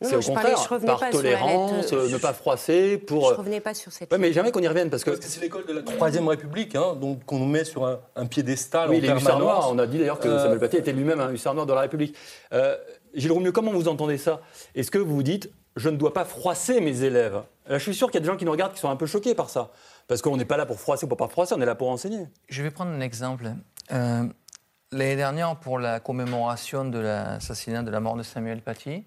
C'est au contraire, par tolérance, ne pas froisser, pour... Je ne revenais pas sur cette... Ouais, mais jamais qu'on y revienne, parce que... Parce que c'est l'école de la Troisième République, hein, donc qu'on nous met sur un, piédestal oui, les hussards noirs, on a dit d'ailleurs que euh, Samuel Paty était lui-même un hussard noir de la République. Euh, Gilles Romieux, comment vous entendez ça? Est-ce que vous vous dites, je ne dois pas froisser mes élèves? Là, je suis sûr qu'il y a des gens qui nous regardent qui sont un peu choqués par ça. Parce qu'on n'est pas là pour froisser ou pour pas froisser, on est là pour enseigner. Je vais prendre un exemple. Euh, l'année dernière, pour la commémoration de l'assassinat de la mort de Samuel Paty, euh,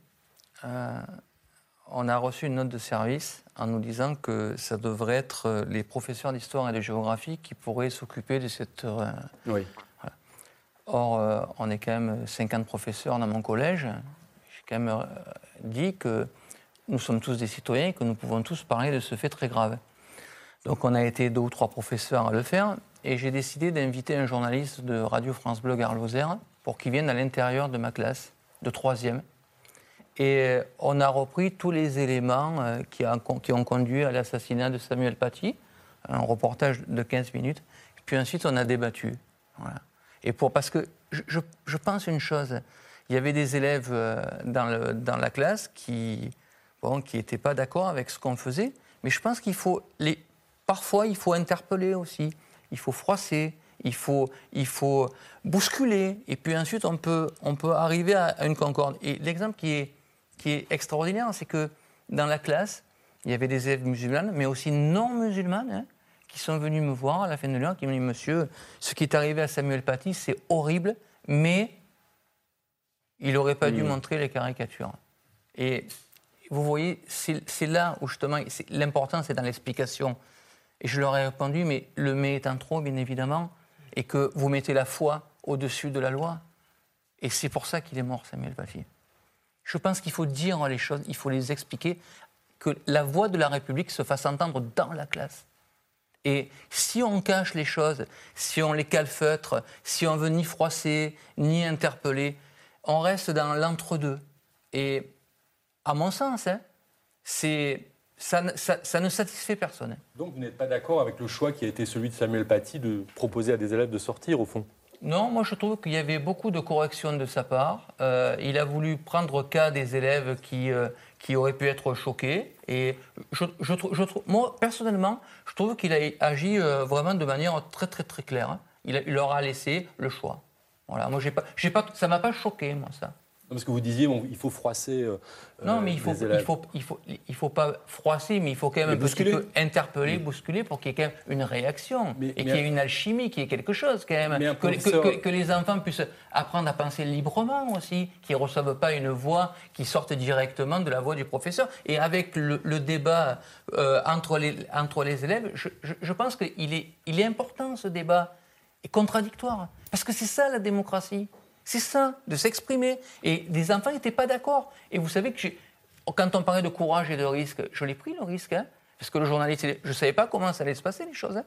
on a reçu une note de service en nous disant que ça devrait être euh, les professeurs d'histoire et de géographie qui pourraient s'occuper de cette. Euh, oui. Or, euh, on est quand même 50 professeurs dans mon collège. J'ai quand même dit que nous sommes tous des citoyens et que nous pouvons tous parler de ce fait très grave. Donc, on a été deux ou trois professeurs à le faire et j'ai décidé d'inviter un journaliste de Radio France Bleu Gare pour qu'il vienne à l'intérieur de ma classe de troisième et on a repris tous les éléments euh, qui, ont conduit à l'assassinat de Samuel Paty, un reportage de 15 minutes. Puis ensuite, on a débattu. Et pour, parce que je, pense une chose, il y avait des élèves euh, dans, la classe qui n'étaient pas d'accord avec ce qu'on faisait, mais je pense qu'il faut parfois il faut interpeller aussi, il faut froisser, il faut, il faut bousculer, et puis ensuite on peut, on peut arriver à une concorde. Et l'exemple qui est qui est extraordinaire, c'est que dans la classe, il y avait des élèves musulmanes, mais aussi non musulmanes, hein, qui sont venus me voir à la fin de l'heure, qui m'ont dit Monsieur, ce qui est arrivé à Samuel Paty, c'est horrible, mais il n'aurait pas dû montrer les caricatures. Et vous voyez, c'est là où justement l'important, c'est dans l'explication. Et je leur ai répondu Mais le mais est un trop, bien évidemment, et que vous mettez la foi au-dessus de la loi. Et c'est pour ça qu'il est mort, Samuel Paty. Je pense qu'il faut dire les choses, il faut les expliquer, que la voix de la République se fasse entendre dans la classe. Et si on cache les choses, si on les calfeutre, si on veut ni froisser, ni interpeller, on reste dans l'entre-deux. Et à mon sens, hein, ça, ne satisfait personne. Donc vous n'êtes pas d'accord avec le choix qui a été celui de Samuel Paty de proposer à des élèves de sortir, au fond? Non, moi je trouve qu'il y avait beaucoup de corrections de sa part. Euh, il a voulu prendre cas des élèves qui, euh, qui auraient pu être choqués. Et je, je, moi personnellement, je trouve qu'il a agi euh, vraiment de manière très très très claire. Hein. Il, il, leur a laissé le choix. Voilà, moi j'ai pas, pas, ça m'a pas choqué moi ça. Parce que vous disiez, bon, il faut froisser. Euh, non, mais il faut, il faut, il faut, il faut pas froisser, mais il faut quand même un petit peu interpeller, bousculer pour qu'il y ait quand même une réaction et qu'il y ait une alchimie, qu'il y ait quelque chose quand même. Que, que, les enfants puissent apprendre à penser librement aussi, qu'ils ne reçoivent pas une voix qui sorte directement de la voix du professeur. Et avec le, débat euh, entre, les, entre les élèves, je, je, je pense qu'il est, il est important ce débat, et contradictoire. Parce que c'est ça la démocratie. C'est ça, de s'exprimer. Et des enfants n'étaient pas d'accord. Et vous savez que quand on parlait de courage et de risque, je l'ai pris le risque, hein, parce que le journaliste, je ne savais pas comment ça allait se passer les choses. Hein.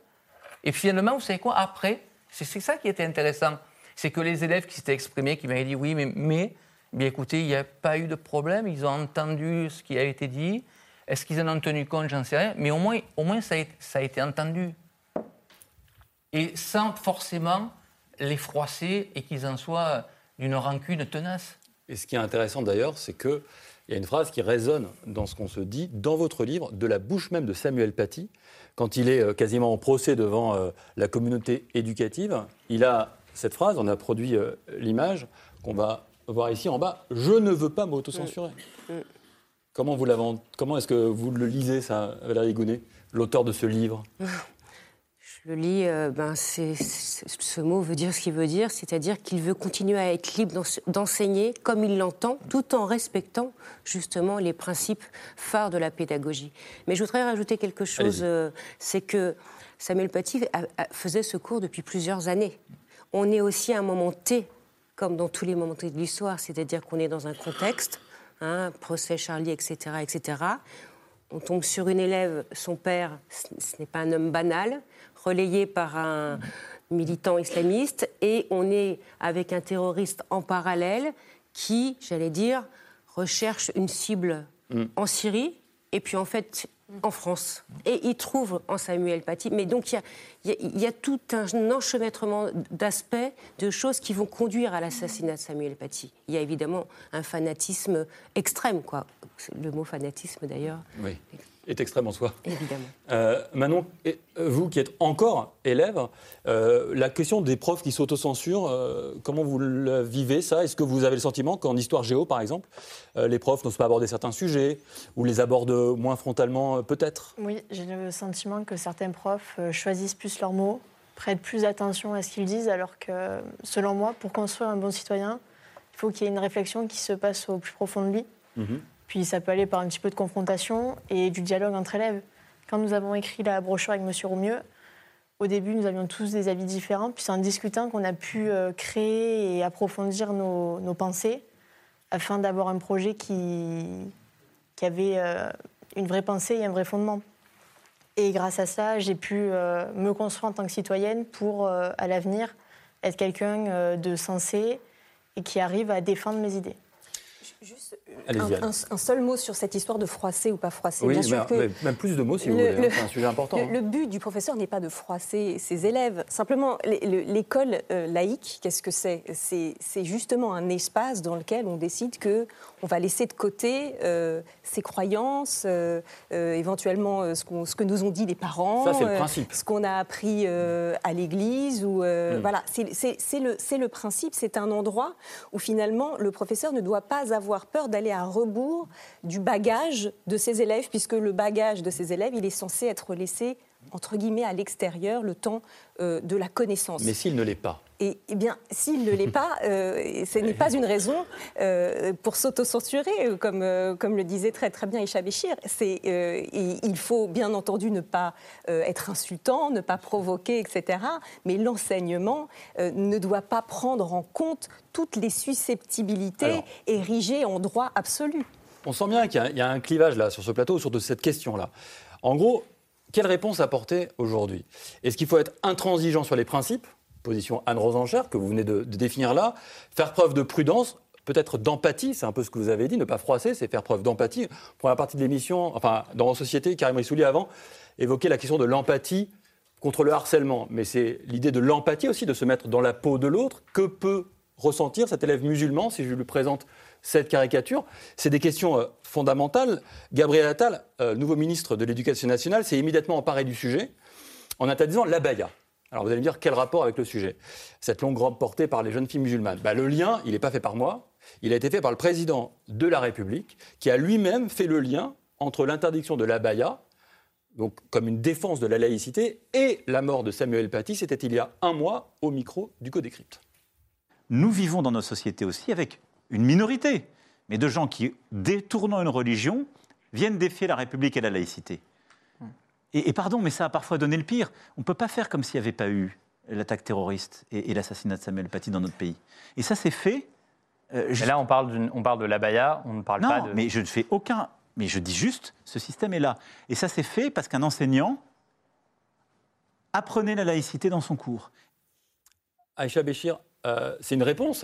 Et finalement, vous savez quoi? Après, c'est ça qui était intéressant. C'est que les élèves qui s'étaient exprimés, qui m'avaient dit oui, mais, mais bien écoutez, il n'y a pas eu de problème, ils ont entendu ce qui a été dit. Est-ce qu'ils en ont tenu compte? J'en sais rien. Mais au moins, au moins ça a été entendu. Et sans forcément les froisser et qu'ils en soient d'une rancune tenace. Et ce qui est intéressant d'ailleurs, c'est qu'il y a une phrase qui résonne dans ce qu'on se dit dans votre livre, de la bouche même de Samuel Paty, quand il est euh, quasiment en procès devant euh, la communauté éducative. Il a cette phrase, on a produit euh, l'image qu'on va voir ici en bas Je ne veux pas m'autocensurer. Mm. Mm. Comment, vous comment est-ce que vous le lisez, ça, Valérie Gounet, l'auteur de ce livre? le lis, euh, ben ce mot veut dire ce qu'il veut dire, c'est-à-dire qu'il veut continuer à être libre d'enseigner comme il l'entend, tout en respectant justement les principes phares de la pédagogie. Mais je voudrais rajouter quelque chose, euh, c'est que Samuel Paty faisait ce cours depuis plusieurs années. On est aussi à un moment T, comme dans tous les moments T de l'histoire, c'est-à-dire qu'on est dans un contexte, hein, procès Charlie, etc., etc. On tombe sur une élève, son père, ce n'est pas un homme banal, relayé par un militant islamiste, et on est avec un terroriste en parallèle qui, j'allais dire, recherche une cible mm. en Syrie, et puis en fait en France. Et il trouve en Samuel Paty. Mais donc il y, a, tout un enchevêtrement d'aspects, de choses qui vont conduire à l'assassinat de Samuel Paty. Il y a évidemment un fanatisme extrême, quoi. Le mot fanatisme d'ailleurs. Oui est extrême en soi. Évidemment. Euh, Manon, euh, vous qui êtes encore élève, euh, la question des profs qui s'autocensurent, comment vous le vivez ça? Est-ce que vous avez le sentiment qu'en histoire géo, par exemple, les profs n'osent pas aborder certains sujets ou les abordent moins frontalement peut-être? Oui, j'ai le sentiment que certains profs choisissent plus leurs mots, prêtent plus attention à ce qu'ils disent, alors que, selon moi, pour construire un bon citoyen, il faut qu'il y ait une réflexion qui se passe au plus profond de lui. Mhm. Puis ça peut aller par un petit peu de confrontation et du dialogue entre élèves. Quand nous avons écrit la brochure avec M. Roumieux, au début, nous avions tous des avis différents. Puis c'est en discutant qu'on a pu euh, créer et approfondir nos, pensées afin d'avoir un projet qui, qui avait euh, une vraie pensée et un vrai fondement. Et grâce à ça, j'ai pu euh, me construire en tant que citoyenne pour, à l'avenir, être quelqu'un de sensé et qui arrive à défendre mes idées. Juste un, seul mot sur cette histoire de froisser ou pas froisser. Oui, mais, même plus de mots si vous voulez, hein, c'est un sujet important. Le, hein. but du professeur n'est pas de froisser ses élèves. Simplement, l'école euh, laïque, qu'est-ce que c'est? C'est justement un espace dans lequel on décide que on va laisser de côté euh, ses croyances, euh, éventuellement ce, ce, que nous ont dit les parents, Ça, le principe. ce qu'on a appris à l'église. ou hmm. Voilà, c'est le, le principe. C'est un endroit où finalement le professeur ne doit pas avoir peur d'aller à rebours du bagage de ses élèves, puisque le bagage de ses élèves, il est censé être laissé entre guillemets à l'extérieur le temps euh, de la connaissance. Mais s'il ne l'est pas et, eh bien, s'il ne l'est pas, euh, ce n'est pas une raison euh, pour s'autocensurer, comme, comme le disait très, très bien Isha Béchir. il faut bien entendu ne pas être insultant, ne pas provoquer, etc. Mais l'enseignement ne doit pas prendre en compte toutes les susceptibilités érigées en droit absolu. On sent bien qu'il y, y, a un clivage là sur ce plateau sur de cette question-là. En gros, quelle réponse apporter aujourd'hui? Est-ce qu'il faut être intransigeant sur les principes? Position Anne Rosencher, que vous venez de, définir là. Faire preuve de prudence, peut-être d'empathie, c'est un peu ce que vous avez dit, ne pas froisser, c'est faire preuve d'empathie. Pour la partie de l'émission, enfin, dans la société, Karim Rissouli avant évoquait la question de l'empathie contre le harcèlement, mais c'est l'idée de l'empathie aussi, de se mettre dans la peau de l'autre. Que peut ressentir cet élève musulman si je lui présente cette caricature C'est des questions euh, fondamentales. Gabriel Attal, euh, nouveau ministre de l'Éducation nationale, s'est immédiatement emparé du sujet en interdisant l'abaya. Alors vous allez me dire quel rapport avec le sujet? Cette longue robe portée par les jeunes filles musulmanes. Bah, le lien, il n'est pas fait par moi, il a été fait par le président de la République, qui a lui-même fait le lien entre l'interdiction de l'abaya, donc comme une défense de la laïcité, et la mort de Samuel Paty, c'était il y a un mois au micro du Codécrypte. Nous vivons dans nos sociétés aussi avec une minorité, mais de gens qui, détournant une religion, viennent défier la République et la laïcité. Et, pardon, mais ça a parfois donné le pire. On ne peut pas faire comme s'il n'y avait pas eu l'attaque terroriste et, l'assassinat de Samuel Paty dans notre pays. Et ça, c'est fait. Euh, là, on parle, on parle de l'abaya, on ne parle pas de. mais je ne fais aucun. Mais je dis juste, ce système est là. Et ça, c'est fait parce qu'un enseignant apprenait la laïcité dans son cours. Aïcha Béchir, euh, c'est une réponse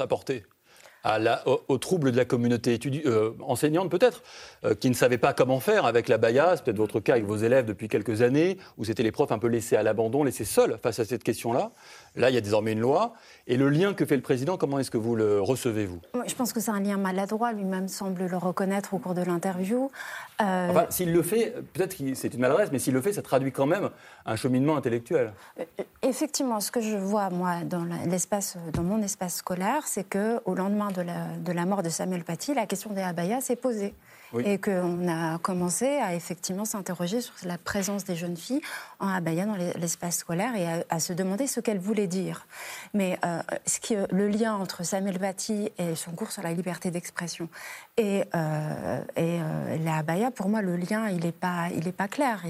aux, troubles de la communauté euh, enseignante peut-être, euh, qui ne savait pas comment faire avec la baya. Peut-être votre cas avec vos élèves depuis quelques années, où c'était les profs un peu laissés à l'abandon, laissés seuls face à cette question-là. Là, il y a désormais une loi. Et le lien que fait le président, comment est-ce que vous le recevez, vous Je pense que c'est un lien maladroit. Lui-même semble le reconnaître au cours de l'interview. Euh, enfin, s'il le fait, peut-être que c'est une maladresse, mais s'il le fait, ça traduit quand même un cheminement intellectuel. Euh, effectivement, ce que je vois, moi, dans, l'espace, dans mon espace scolaire, c'est qu'au lendemain de la, de la, mort de Samuel Paty, la question des abayas s'est posée. Et qu'on a commencé à effectivement s'interroger sur la présence des jeunes filles en abaya dans l'espace scolaire et à, se demander ce qu'elles voulaient dire. Mais euh, ce qui, le lien entre Samuel Paty et son cours sur la liberté d'expression et, euh, et euh, la abaya, pour moi, le lien, il n'est pas, il est pas clair,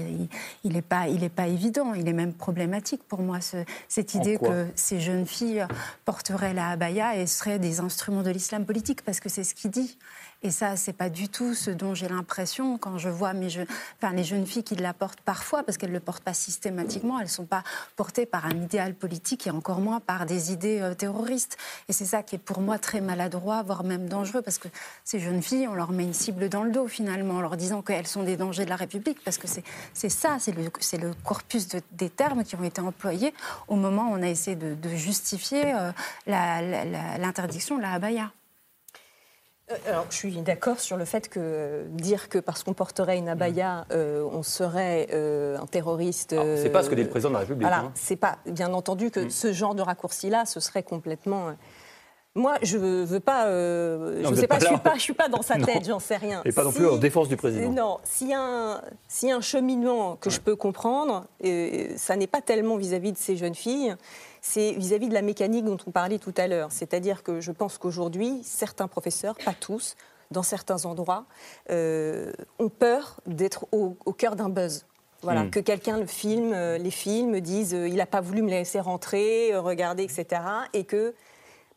il n'est pas, il est pas évident, il est même problématique pour moi, ce, cette idée que ces jeunes filles porteraient la abaya et seraient des instruments de l'islam politique, parce que c'est ce qu'il dit. Et ça, c'est pas du tout ce dont j'ai l'impression quand je vois mes enfin, les jeunes filles qui la portent parfois, parce qu'elles ne le portent pas systématiquement, elles ne sont pas portées par un idéal politique et encore moins par des idées euh, terroristes. Et c'est ça qui est pour moi très maladroit, voire même dangereux, parce que ces jeunes filles, on leur met une cible dans le dos finalement, en leur disant qu'elles sont des dangers de la République, parce que c'est ça, c'est le, corpus des termes qui ont été employés au moment où on a essayé de, justifier euh, l'interdiction de la abaya. Euh, alors, je suis d'accord sur le fait que dire que parce qu'on porterait une abaya, euh, on serait euh, un terroriste. c'est pas ce que dit le président de la République. Voilà, hein. c'est pas bien entendu que mm. ce genre de raccourci-là, ce serait complètement. Moi, je veux pas. je ne sais pas, je suis pas, je suis pas dans sa tête, j'en sais rien. Et pas non plus en défense du président. Non, s'il y, a un, a un cheminement que je peux comprendre, ça n'est pas tellement vis-à- -vis de ces jeunes filles c'est vis-à-vis de la mécanique dont on parlait tout à l'heure. C'est-à-dire que je pense qu'aujourd'hui, certains professeurs, pas tous, dans certains endroits, euh, ont peur d'être au, cœur d'un buzz. Voilà, hmm. que quelqu'un le filme, euh, les films, dise euh, il n'a pas voulu me laisser rentrer, regarder, etc. Et que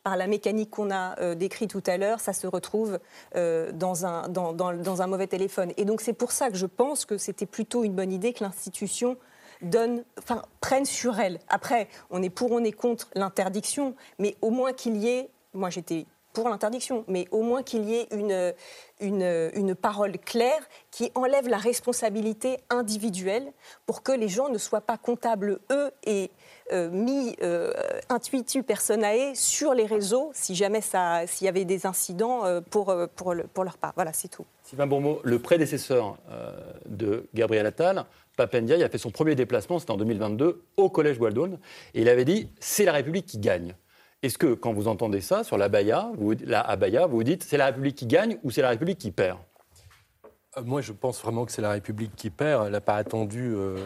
par la mécanique qu'on a décrite tout à l'heure, ça se retrouve dans, un, dans, dans, un mauvais téléphone. Et donc c'est pour ça que je pense que c'était plutôt une bonne idée que l'institution prennent sur elle. Après, on est pour, on est contre l'interdiction, mais au moins qu'il y ait, moi j'étais pour l'interdiction, mais au moins qu'il y ait une, une, une, parole claire qui enlève la responsabilité individuelle pour que les gens ne soient pas comptables, eux, et euh, mis euh, intuitu personae sur les réseaux si jamais s'il y avait des incidents euh, pour, pour, pour, leur part. Voilà, c'est tout. Sylvain Bourmeau, le prédécesseur de Gabriel Attal, Papendia, a fait son premier déplacement, c'était en 2022, au Collège Waldon, et il avait dit c'est la République qui gagne. Est-ce que quand vous entendez ça sur la Baïa, vous vous dites c'est la République qui gagne ou c'est la République qui perd? Euh, Moi, je pense vraiment que c'est la République qui perd. Elle n'a pas attendu euh,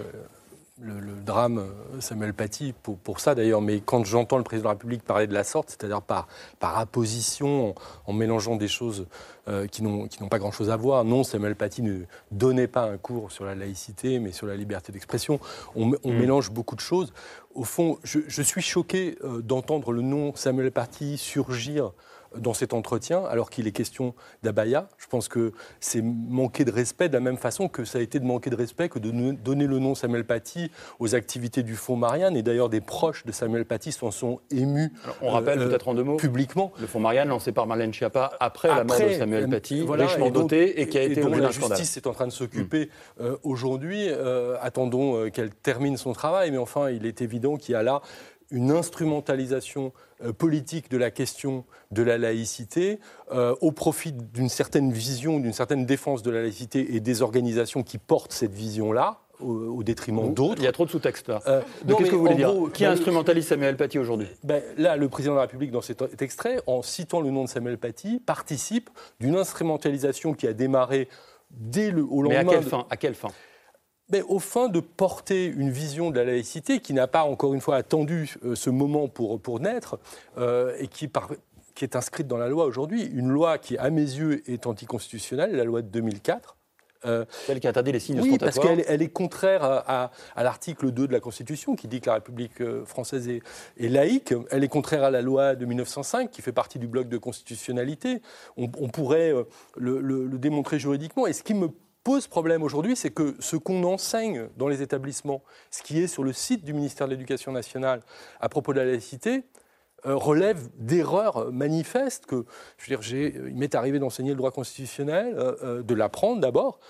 le, drame euh, Samuel Paty pour, pour ça d'ailleurs, mais quand j'entends le président de la République parler de la sorte, c'est-à-dire par, par apposition, en, mélangeant des choses euh, qui n'ont pas grand-chose à voir, non, Samuel Paty ne donnait pas un cours sur la laïcité, mais sur la liberté d'expression. On, on mm. mélange beaucoup de choses. Au fond, je, je suis choqué euh, d'entendre le nom Samuel Paty surgir dans cet entretien, alors qu'il est question d'abaya. Je pense que c'est manquer de respect de la même façon que ça a été de manquer de respect que de donner le nom Samuel Paty aux activités du Fonds Marianne. Et d'ailleurs, des proches de Samuel Paty s'en sont émus. on rappelle euh, peut-être en deux mots publiquement. Le Fonds Marianne lancé par Marlène Schiappa après, la mort de Samuel Paty, richement doté et qui a été dont la justice est en train de s'occuper mm. euh, aujourd'hui. Euh, attendons qu'elle termine son travail, mais enfin, il est évident qu'il y a là une instrumentalisation euh, politique de la question de la laïcité euh, au profit d'une certaine vision, d'une certaine défense de la laïcité et des organisations qui portent cette vision-là. Au, détriment d'autres. Il y a trop de sous-textes là. Euh, Qu'est-ce que vous voulez dire Qui ben, instrumentalise Samuel Paty aujourd'hui? Ben, Là, le président de la République, dans cet extrait, en citant le nom de Samuel Paty, participe d'une instrumentalisation qui a démarré dès le, au lendemain. Mais à quelle fin, à quelle fin? Mais au fin de porter une vision de la laïcité qui n'a pas, encore une fois, attendu euh, ce moment pour, pour naître euh, et qui, qui est inscrite dans la loi aujourd'hui. Une loi qui, à mes yeux, est anticonstitutionnelle, la loi de 2004. Euh, Celle qui interdit les signes oui, parce qu'elle elle est contraire à, à, l'article 2 de la Constitution qui dit que la République française est, est, laïque. Elle est contraire à la loi de 1905 qui fait partie du bloc de constitutionnalité. On, pourrait le, le, le, démontrer juridiquement. Et ce qui me pose problème aujourd'hui, c'est que ce qu'on enseigne dans les établissements, ce qui est sur le site du ministère de l'Éducation nationale à propos de la laïcité, relève d'erreurs manifestes que, je veux dire, il m'est arrivé d'enseigner le droit constitutionnel, euh, euh, de l'apprendre d'abord.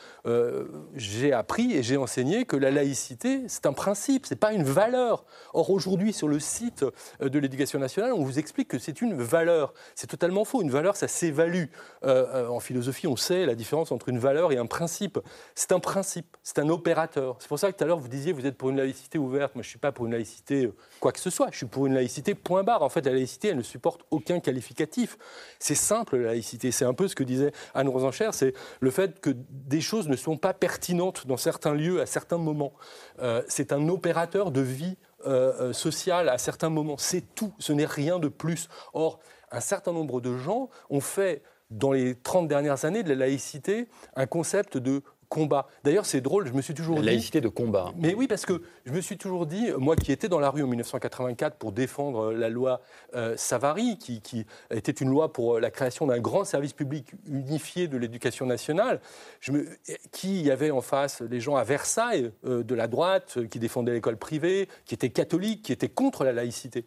j'ai appris et j'ai enseigné que la laïcité, c'est un principe, c'est pas une valeur. Or, aujourd'hui, sur le site de l'éducation nationale, on vous explique que c'est une valeur. C'est totalement faux. Une valeur, ça s'évalue. en philosophie, on sait la différence entre une valeur et un principe. C'est un principe, c'est un opérateur. C'est pour ça que tout à l'heure, vous disiez, vous êtes pour une laïcité ouverte. Moi, je suis pas pour une laïcité quoi que ce soit. Je suis pour une laïcité point barre. En fait, la laïcité, elle ne supporte aucun qualificatif. C'est simple, la laïcité. C'est un peu ce que disait Anne Rosencher, c'est le fait que des choses ne sont pas pertinentes dans certains lieux à certains moments. Euh, c'est un opérateur de vie euh, euh, sociale à certains moments. C'est tout. Ce n'est rien de plus. Or, un certain nombre de gens ont fait dans les 30 dernières années de la laïcité un concept de combat. D'ailleurs, c'est drôle, je me suis toujours la dit. Laïcité de combat. Mais oui, parce que je me suis toujours dit, moi qui étais dans la rue en 1984 pour défendre la loi euh, Savary, qui, était une loi pour la création d'un grand service public unifié de l'éducation nationale, je me, qui y avait en face les gens à Versailles, euh, de la droite, qui défendaient l'école privée, qui étaient catholiques, qui étaient contre la laïcité.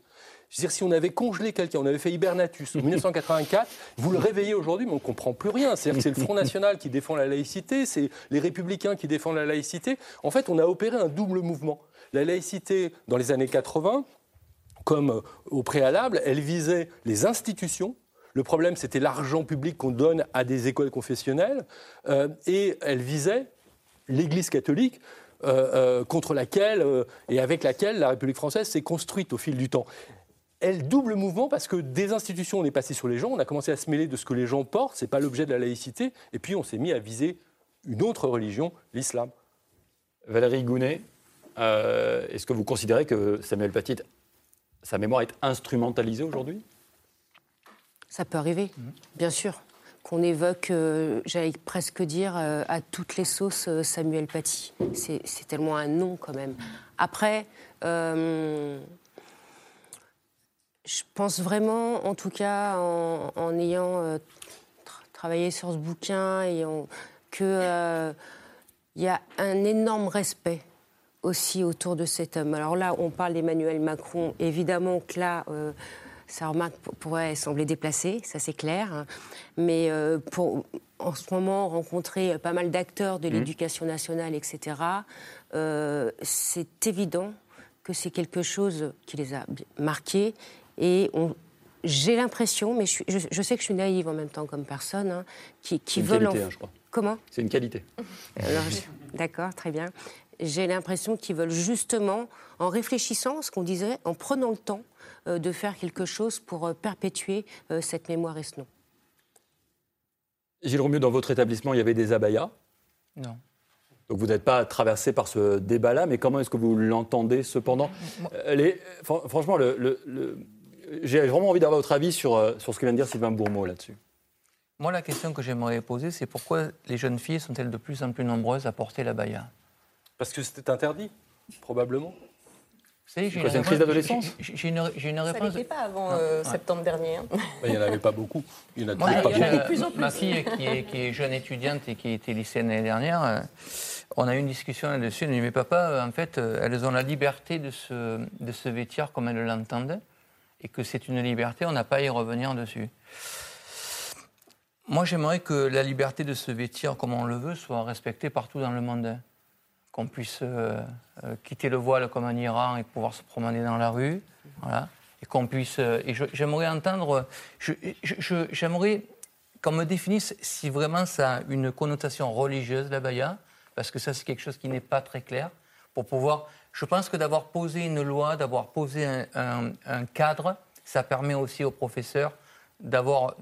Je veux dire, si on avait congelé quelqu'un, on avait fait hibernatus en 1984, vous le réveillez aujourd'hui, mais on ne comprend plus rien. C'est-à-dire que c'est le Front National qui défend la laïcité, c'est les Républicains qui défendent la laïcité. En fait, on a opéré un double mouvement. La laïcité, dans les années 80, comme euh, au préalable, elle visait les institutions, le problème, c'était l'argent public qu'on donne à des écoles confessionnelles. Euh, et elle visait l'Église catholique, euh, contre laquelle et avec laquelle la République française s'est construite au fil du temps elle double mouvement parce que des institutions, on est passé sur les gens, on a commencé à se mêler de ce que les gens portent, ce n'est pas l'objet de la laïcité, et puis on s'est mis à viser une autre religion, l'islam. Valérie Gounet, euh, est-ce que vous considérez que Samuel Paty, sa mémoire est instrumentalisée aujourd'hui? Ça peut arriver, mhm. bien sûr. Qu'on évoque, euh, j'allais presque dire, euh, à toutes les sauces Samuel Paty. C'est tellement un nom quand même. Après, je pense vraiment, en tout cas, en, ayant euh, travaillé sur ce bouquin, et qu'il euh, y a un énorme respect aussi autour de cet homme. Alors là, on parle d'Emmanuel Macron. Évidemment que là, euh, sa remarque pourrait sembler déplacée, ça c'est clair. Mais pour, en ce moment, rencontrer pas mal d'acteurs de mmh. l'éducation nationale, etc., c'est évident que c'est quelque chose qui les a marqués et j'ai l'impression, mais je, je, sais que je suis naïve en même temps comme personne, hein, qui, qui veulent. Qualité, hein, je crois. Comment? C'est une qualité. D'accord, très bien. J'ai l'impression qu'ils veulent justement, en réfléchissant, ce qu'on disait, en prenant le temps euh, de faire quelque chose pour euh, perpétuer euh, cette mémoire et ce nom. Gilles Romieux, dans votre établissement, il y avait des abayas Non. Donc vous n'êtes pas traversé par ce débat-là, mais comment est-ce que vous l'entendez cependant? Les, Franchement, le, j'ai vraiment envie d'avoir votre avis sur, euh, sur ce que vient de dire Sylvain Bourmeau là-dessus. Moi, la question que j'aimerais poser, c'est pourquoi les jeunes filles sont-elles de plus en plus nombreuses à porter la baya? Parce que c'était interdit, probablement. C'est une crise d'adolescence? J'ai une, une, réponse. Ça n'était pas avant euh, septembre dernier. Hein. il n'y en avait pas beaucoup. Il y en a, pas beaucoup. Ma fille, qui est, qui est, jeune étudiante et qui était lycéenne l'année dernière, euh, on a eu une discussion là-dessus. Elle dit Mais papa, en fait, elles ont la liberté de se, de se vêtir comme elles l'entendent et que c'est une liberté, on n'a pas à y revenir dessus. Moi, j'aimerais que la liberté de se vêtir comme on le veut soit respectée partout dans le monde qu'on puisse euh, euh, quitter le voile comme en Iran et pouvoir se promener dans la rue. Voilà. Et qu'on puisse. Euh, et j'aimerais entendre. J'aimerais qu'on me définisse si vraiment ça a une connotation religieuse, la baya, parce que ça, c'est quelque chose qui n'est pas très clair, pour pouvoir. Je pense que d'avoir posé une loi, d'avoir posé un, un cadre, ça permet aussi aux professeurs d'avoir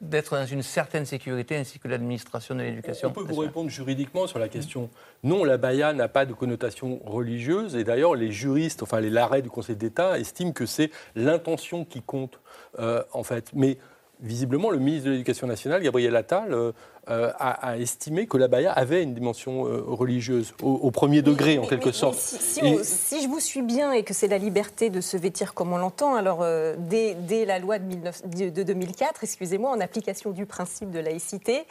d'être dans une certaine sécurité ainsi que l'administration de l'éducation. On peut vous répondre juridiquement sur la question. Non, la baya n'a pas de connotation religieuse et d'ailleurs les juristes, enfin les l'arrêt du Conseil d'État estiment que c'est l'intention qui compte euh, en fait. Mais visiblement, le ministre de l'Éducation nationale, Gabriel Attal, euh, euh, a, estimé que la baya avait une dimension euh, religieuse, au, premier degré en quelque sorte. si, je vous suis bien et que c'est la liberté de se vêtir comme on l'entend, alors dès, la loi de, de 2004, excusez-moi, en application du principe de laïcité,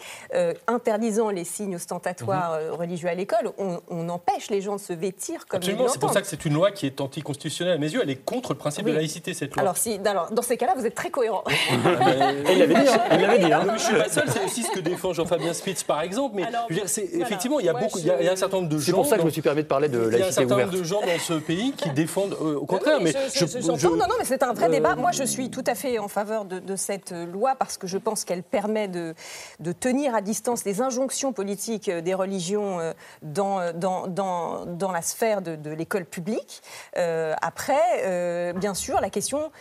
interdisant les signes ostentatoires mhm. religieux à l'école, on, empêche les gens de se vêtir comme Absolument, c'est pour ça que c'est une loi qui est anticonstitutionnelle à mes yeux, elle est contre le principe de laïcité, cette loi. Alors, si, alors dans ces cas-là, vous êtes très cohérent. il l'avait dit, hein. il l'avait dit. Hein. Je suis pas seul, c'est aussi ce que défend Jean-Fabien Spitz, par exemple. Mais je veux dire, effectivement, il y a beaucoup, il y, a un certain nombre de gens. C'est pour ça que je me suis permis de parler de laïcité ouverte. Il y a un certain nombre de gens dans ce pays qui défendent, euh, au contraire. mais je, je, non, non, mais c'est un vrai euh, débat. Moi, je suis tout à fait en faveur de, cette loi parce que je pense qu'elle permet de, de, tenir à distance les injonctions politiques euh, des religions dans, dans, dans, dans la sphère de, de l'école publique. après, bien sûr, la question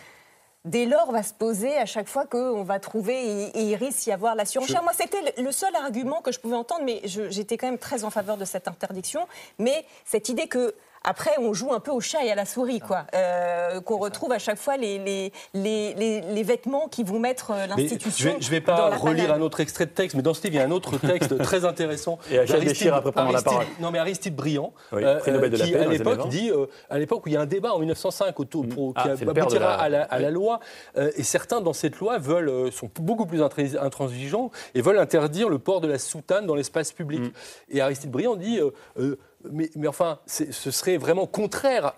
dès lors va se poser à chaque fois qu'on va trouver et, il risque d'y avoir la surenchère. Moi, c'était le seul argument que je pouvais entendre, mais j'étais quand même très en faveur de cette interdiction. Mais cette idée que après, on joue un peu au chat et à la souris, quoi. Euh, qu'on retrouve à chaque fois les, les, les, les vêtements qui vont mettre euh, l'institution. Je ne vais, pas relire un autre extrait de texte, mais dans ce livre, il y a un autre texte très intéressant. Et à Béchir, après prendre la parole. Non, mais Aristide Briand, euh, qui, à l'époque, dit, à l'époque où il y a un débat en 1905 autour, mm. qui ah, aboutira à, la, à la loi, et certains dans cette loi veulent, sont beaucoup plus intransigeants et veulent interdire le port de la soutane dans l'espace public. Mm. Et Aristide Briand dit mais, mais, enfin, ce serait vraiment contraire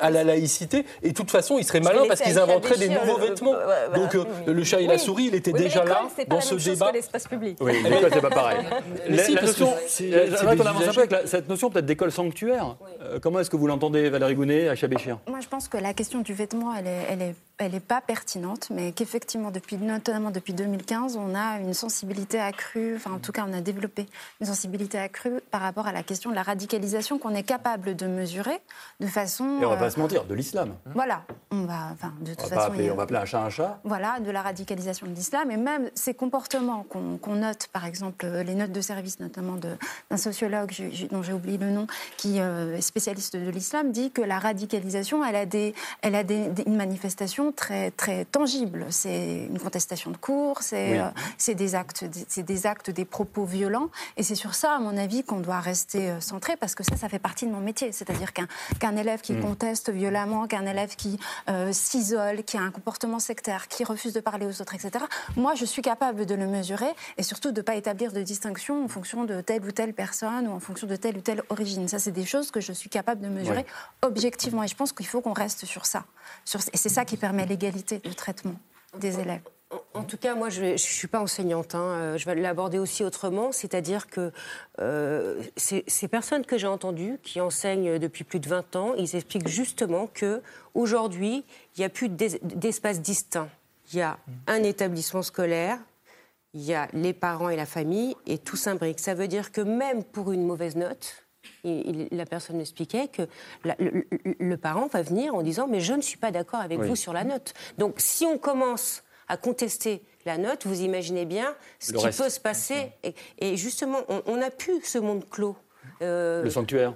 à la laïcité. Et de toute façon, ils seraient malins parce qu'ils inventeraient des nouveaux vêtements. Donc, euh, le chat et la souris, il était déjà là dans ce débat. l'espace public. Oui, l'école, c'est pas pareil. la, notion, avance un peu avec cette notion peut-être d'école sanctuaire. Euh, comment est-ce que vous l'entendez, Valérie Gounet, à Chabéchir Moi, je pense que la question du vêtement, elle est, elle est elle n'est pas pertinente, mais qu'effectivement, depuis, notamment depuis 2015, on a une sensibilité accrue, enfin en tout cas on a développé une sensibilité accrue par rapport à la question de la radicalisation qu'on est capable de mesurer de façon... Et on va pas euh, se mentir, de l'islam. Voilà, on va, enfin, de toute on façon... on va appeler un chat un chat. Voilà, de la radicalisation de l'islam, et même ces comportements qu'on note, par exemple, les notes de service notamment d'un sociologue dont j'ai oublié le nom, qui euh, est spécialiste de l'islam, dit que la radicalisation, elle a, des, elle a des, une manifestation très, très tangible. C'est une contestation de cours, c'est euh, des, actes, c'est des actes, des propos violents. Et c'est sur ça, à mon avis, qu'on doit rester euh, centré, parce que ça, ça fait partie de mon métier. C'est-à-dire qu'un élève qui mm. conteste violemment, qu'un élève qui euh, s'isole, qui a un comportement sectaire, qui refuse de parler aux autres, etc., moi, je suis capable de le mesurer et surtout de ne pas établir de distinction en fonction de telle ou telle personne ou en fonction de telle ou telle origine. Ça, c'est des choses que je suis capable de mesurer objectivement. Et je pense qu'il faut qu'on reste sur ça. et c'est ça qui permet l'égalité de traitement des élèves. En tout cas, moi, je ne suis pas enseignante. Hein. Euh, je vais l'aborder aussi autrement, c'est-à-dire que euh, ces, personnes que j'ai entendues, qui enseignent depuis plus de 20 ans, ils expliquent justement que aujourd'hui, il n'y a plus d'espace distinct. Il y a un établissement scolaire, il y a les parents et la famille, et tout s'imbrique. Ça veut dire que même pour une mauvaise note, la personne m'expliquait que le, parent va venir en disant mais je ne suis pas d'accord avec vous sur la note. Donc si on commence à contester la note, vous imaginez bien ce qui peut se passer. Et, justement, on n'a plus ce monde clos. Euh, le sanctuaire.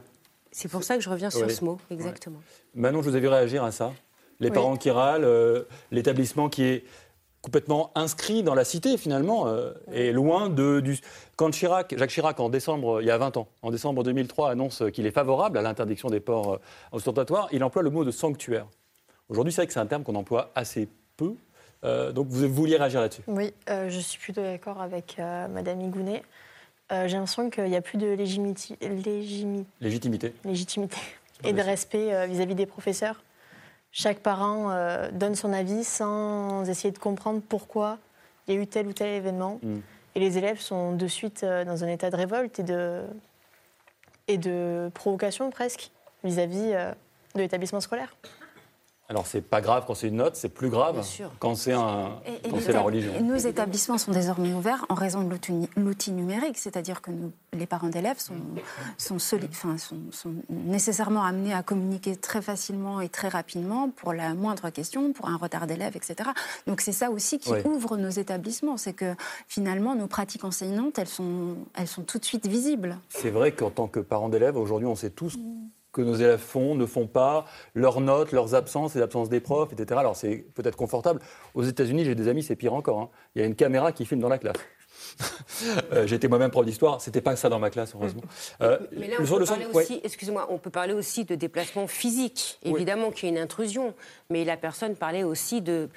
C'est pour ça que je reviens sur ce mot, exactement. Manon, je vous ai vu réagir à ça. Les parents qui râlent, euh, l'établissement qui est complètement inscrit dans la cité finalement, et loin de, du... Quand Chirac, Jacques Chirac, en décembre, il y a 20 ans, en décembre 2003, annonce qu'il est favorable à l'interdiction des ports ostentatoires, il emploie le mot de sanctuaire. Aujourd'hui, c'est vrai que c'est un terme qu'on emploie assez peu. donc vous vouliez réagir là-dessus? Oui, je suis plutôt d'accord avec Madame Igounet. J'ai l'impression qu'il n'y a plus de légitimité. Légitimité. Légitimité. Et de respect vis-à-vis des professeurs. Chaque parent euh, donne son avis sans essayer de comprendre pourquoi il y a eu tel ou tel événement. Mm. Et les élèves sont de suite euh, dans un état de révolte et de, et de provocation presque vis-à-vis euh, de l'établissement scolaire. Alors, c'est pas grave quand c'est une note, c'est plus grave quand c'est un, la religion. Nos établissements sont désormais ouverts en raison de l'outil numérique, c'est-à-dire que les parents d'élèves sont, sont, enfin, sont, nécessairement amenés à communiquer très facilement et très rapidement pour la moindre question, pour un retard d'élèves, etc. Donc, c'est ça aussi qui ouvre nos établissements, c'est que finalement, nos pratiques enseignantes, elles sont, elles sont tout de suite visibles. C'est vrai qu'en tant que parents d'élèves, aujourd'hui, on sait tous que nos élèves font, ne font pas, leurs notes, leurs absences, les absences des profs, etc. Alors c'est peut-être confortable. Aux États-Unis, j'ai des amis, c'est pire encore. Hein. Il y a une caméra qui filme dans la classe. euh, J'étais moi-même prof d'histoire, c'était pas ça dans ma classe, heureusement. Euh, Mais là, on peut parler aussi, excusez-moi, on peut parler aussi de déplacement physique. Évidemment qu'il y a une intrusion, mais la personne parlait aussi de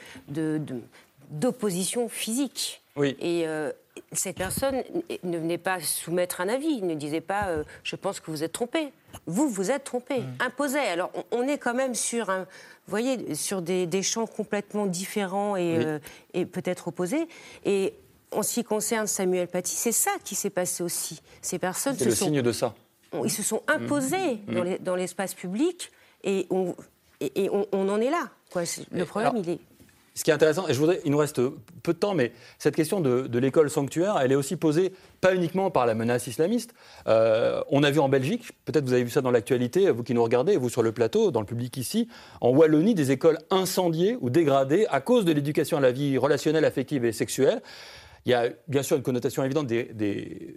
d'opposition physique. Oui. Et euh, cette personne ne venait pas soumettre un avis, ne disait pas euh, je pense que vous êtes trompé. Vous, vous êtes trompé, mmh. imposait. Alors on, est quand même sur, un, voyez, sur des, champs complètement différents et, euh, et peut-être opposés. Et en ce qui concerne Samuel Paty, c'est ça qui s'est passé aussi. Ces personnes C'est le signe de ça. Ils se sont imposés mmh. dans l'espace public et, on, et, on, en est là. Quoi. Le problème, il est ce qui est intéressant, et je voudrais, il nous reste peu de temps, mais cette question de, l'école sanctuaire, elle est aussi posée pas uniquement par la menace islamiste. Euh, on a vu en Belgique, peut-être vous avez vu ça dans l'actualité, vous qui nous regardez, vous sur le plateau, dans le public ici, en Wallonie, des écoles incendiées ou dégradées à cause de l'éducation à la vie relationnelle, affective et sexuelle. Il y a bien sûr une connotation évidente des,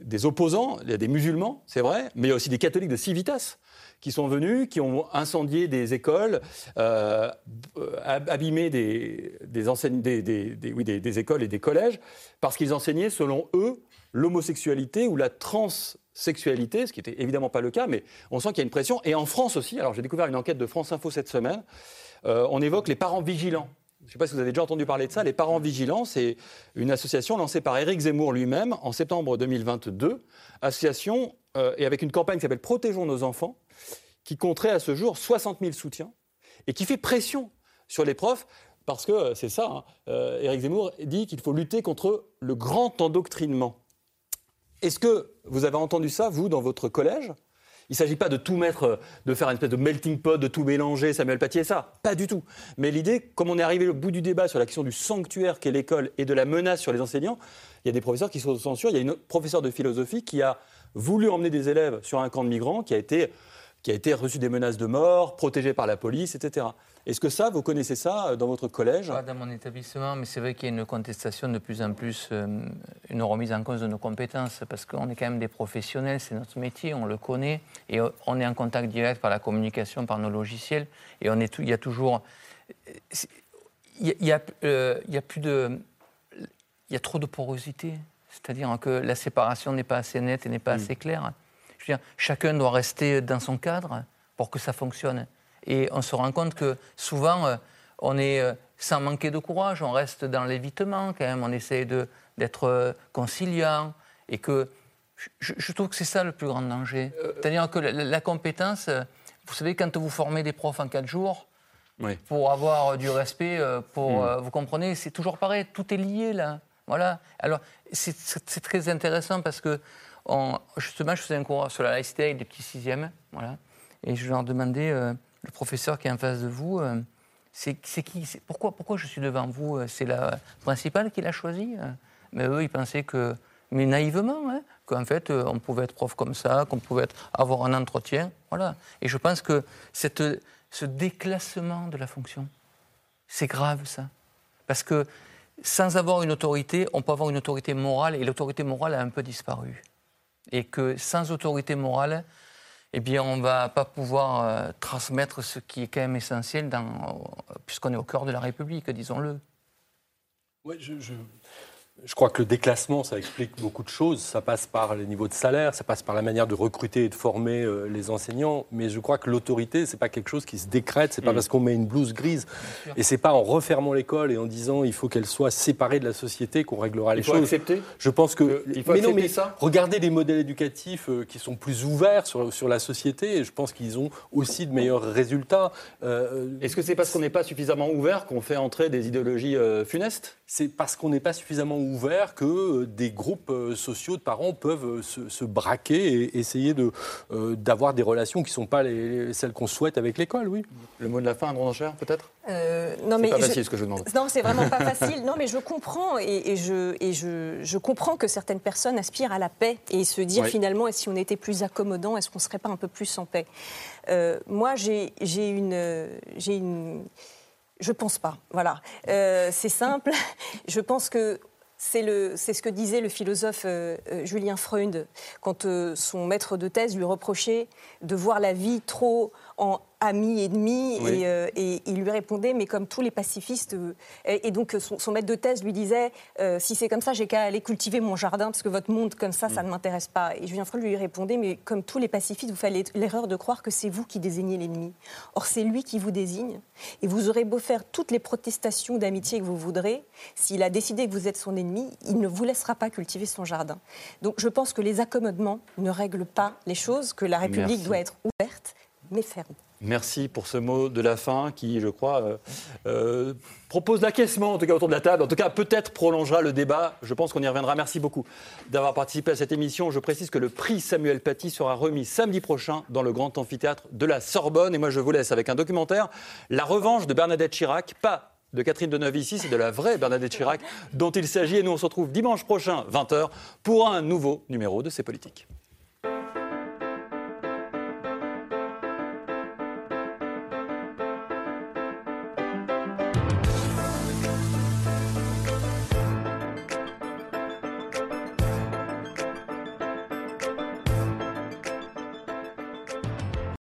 des opposants, il y a des musulmans, c'est vrai, mais il y a aussi des catholiques de civitas qui sont venus, qui ont incendié des écoles, euh, abîmé des, des, des, écoles et des collèges, parce qu'ils enseignaient, selon eux, l'homosexualité ou la transsexualité, ce qui n'était évidemment pas le cas, mais on sent qu'il y a une pression. Et en France aussi, alors j'ai découvert une enquête de France Info cette semaine, euh, on évoque les parents vigilants. Je ne sais pas si vous avez déjà entendu parler de ça. Les parents vigilants, c'est une association lancée par Éric Zemmour lui-même en septembre 2022. Association euh, et avec une campagne qui s'appelle Protégeons nos enfants, qui compterait à ce jour 60 000 soutiens et qui fait pression sur les profs parce que euh, c'est ça, hein, euh, Éric Zemmour dit qu'il faut lutter contre le grand endoctrinement. Est-ce que vous avez entendu ça, vous, dans votre collège? Il ne s'agit pas de tout mettre, euh, de faire une espèce de melting pot, de tout mélanger, Samuel Paty et ça. Pas du tout. Mais l'idée, comme on est arrivé au bout du débat sur la question du sanctuaire qu'est l'école et de la menace sur les enseignants, il y a des professeurs qui sont censure. Il y a une professeure de philosophie qui a voulu emmener des élèves sur un camp de migrants, qui a été qui a été reçu des menaces de mort, protégé par la police, etc. Est-ce que ça, vous connaissez ça euh, dans votre collège? Pas dans mon établissement, mais c'est vrai qu'il y a une contestation de plus en plus, euh, une remise en cause de nos compétences, parce qu'on est quand même des professionnels, c'est notre métier, on le connaît, et on est en contact direct par la communication, par nos logiciels, et on est il y a toujours... Il y a, euh, il y a plus de... Il y a trop de porosité, c'est-à-dire que la séparation n'est pas assez nette et n'est pas mm. assez claire chacun doit rester dans son cadre pour que ça fonctionne. Et on se rend compte que souvent, euh, on est euh, sans manquer de courage, on reste dans l'évitement quand même, on essaie d'être euh, conciliant. Et que je, trouve que c'est ça le plus grand danger. C'est-à-dire que la, compétence, vous savez, quand vous formez des profs en quatre jours, pour avoir du respect, pour, hmm. vous comprenez, c'est toujours pareil, tout est lié là. Voilà. Alors, c'est très intéressant parce que justement, je faisais un cours sur la laïcité avec des petits sixièmes, voilà, et je leur demandais, euh, le professeur qui est en face de vous, euh, c'est qui pourquoi, pourquoi je suis devant vous euh, C'est la principale qui l'a choisi Mais eux, ils pensaient que, mais naïvement, hein, qu'en fait, on pouvait être prof comme ça, qu'on pouvait avoir un entretien, voilà. Et je pense que ce déclassement de la fonction, c'est grave, ça. Parce que sans avoir une autorité, on peut avoir une autorité morale, et l'autorité morale a un peu disparu et que sans autorité morale, eh bien, on ne va pas pouvoir euh, transmettre ce qui est quand même essentiel, euh, puisqu'on est au cœur de la République, disons-le. Je, je crois que le déclassement, ça explique beaucoup de choses. Ça passe par les niveaux de salaire, ça passe par la manière de recruter et de former euh, les enseignants. Mais je crois que l'autorité, c'est pas quelque chose qui se décrète. C'est pas mm. parce qu'on met une blouse grise et c'est pas en refermant l'école et en disant il faut qu'elle soit séparée de la société qu'on réglera les choses. Il faut accepter. Je pense que. il faut mais accepter ça. Regardez les modèles éducatifs euh, qui sont plus ouverts sur, sur la société. Et je pense qu'ils ont aussi de meilleurs résultats. Euh, Est-ce que c'est parce qu'on n'est pas suffisamment ouvert qu'on fait entrer des idéologies funestes? C'est parce qu'on n'est pas suffisamment ouvert que euh, des groupes euh, sociaux de parents peuvent euh, se, braquer et essayer de, d'avoir des relations qui ne sont pas les, celles qu'on souhaite avec l'école, oui. Le mot de la fin, un grand enchère, peut-être Non, mais pas facile ce que je demande. Non, c'est vraiment pas facile. Non, mais je comprends et, je, et je, je, comprends que certaines personnes aspirent à la paix et se dire finalement, si on était plus accommodant, est-ce qu'on serait pas un peu plus en paix? Moi, j'ai, j'ai une, j'ai une je pense pas. Voilà. c'est simple. Je pense que c'est ce que disait le philosophe euh, euh, Julien Freund quand euh, son maître de thèse lui reprochait de voir la vie trop en ami ennemi euh, et, il lui répondait mais comme tous les pacifistes euh, et, donc son, maître de thèse lui disait euh, si c'est comme ça j'ai qu'à aller cultiver mon jardin parce que votre monde comme ça ça mm. ne m'intéresse pas. Et Julien Freud lui répondait mais comme tous les pacifistes vous faites l'erreur de croire que c'est vous qui désignez l'ennemi. Or c'est lui qui vous désigne et vous aurez beau faire toutes les protestations d'amitié que vous voudrez s'il a décidé que vous êtes son ennemi il ne vous laissera pas cultiver son jardin. Donc je pense que les accommodements ne règlent pas les choses que la République doit être ouverte Merci pour ce mot de la fin qui, je crois, euh, euh, propose l'acquiescement, en tout cas autour de la table. En tout cas, peut-être prolongera le débat. Je pense qu'on y reviendra. Merci beaucoup d'avoir participé à cette émission. Je précise que le prix Samuel Paty sera remis samedi prochain dans le grand amphithéâtre de la Sorbonne. Et moi, je vous laisse avec un documentaire, La revanche de Bernadette Chirac. Pas de Catherine Deneuve ici, c'est de la vraie Bernadette Chirac dont il s'agit. Et nous, on se retrouve dimanche prochain, 20h, pour un nouveau numéro de C'est Politique.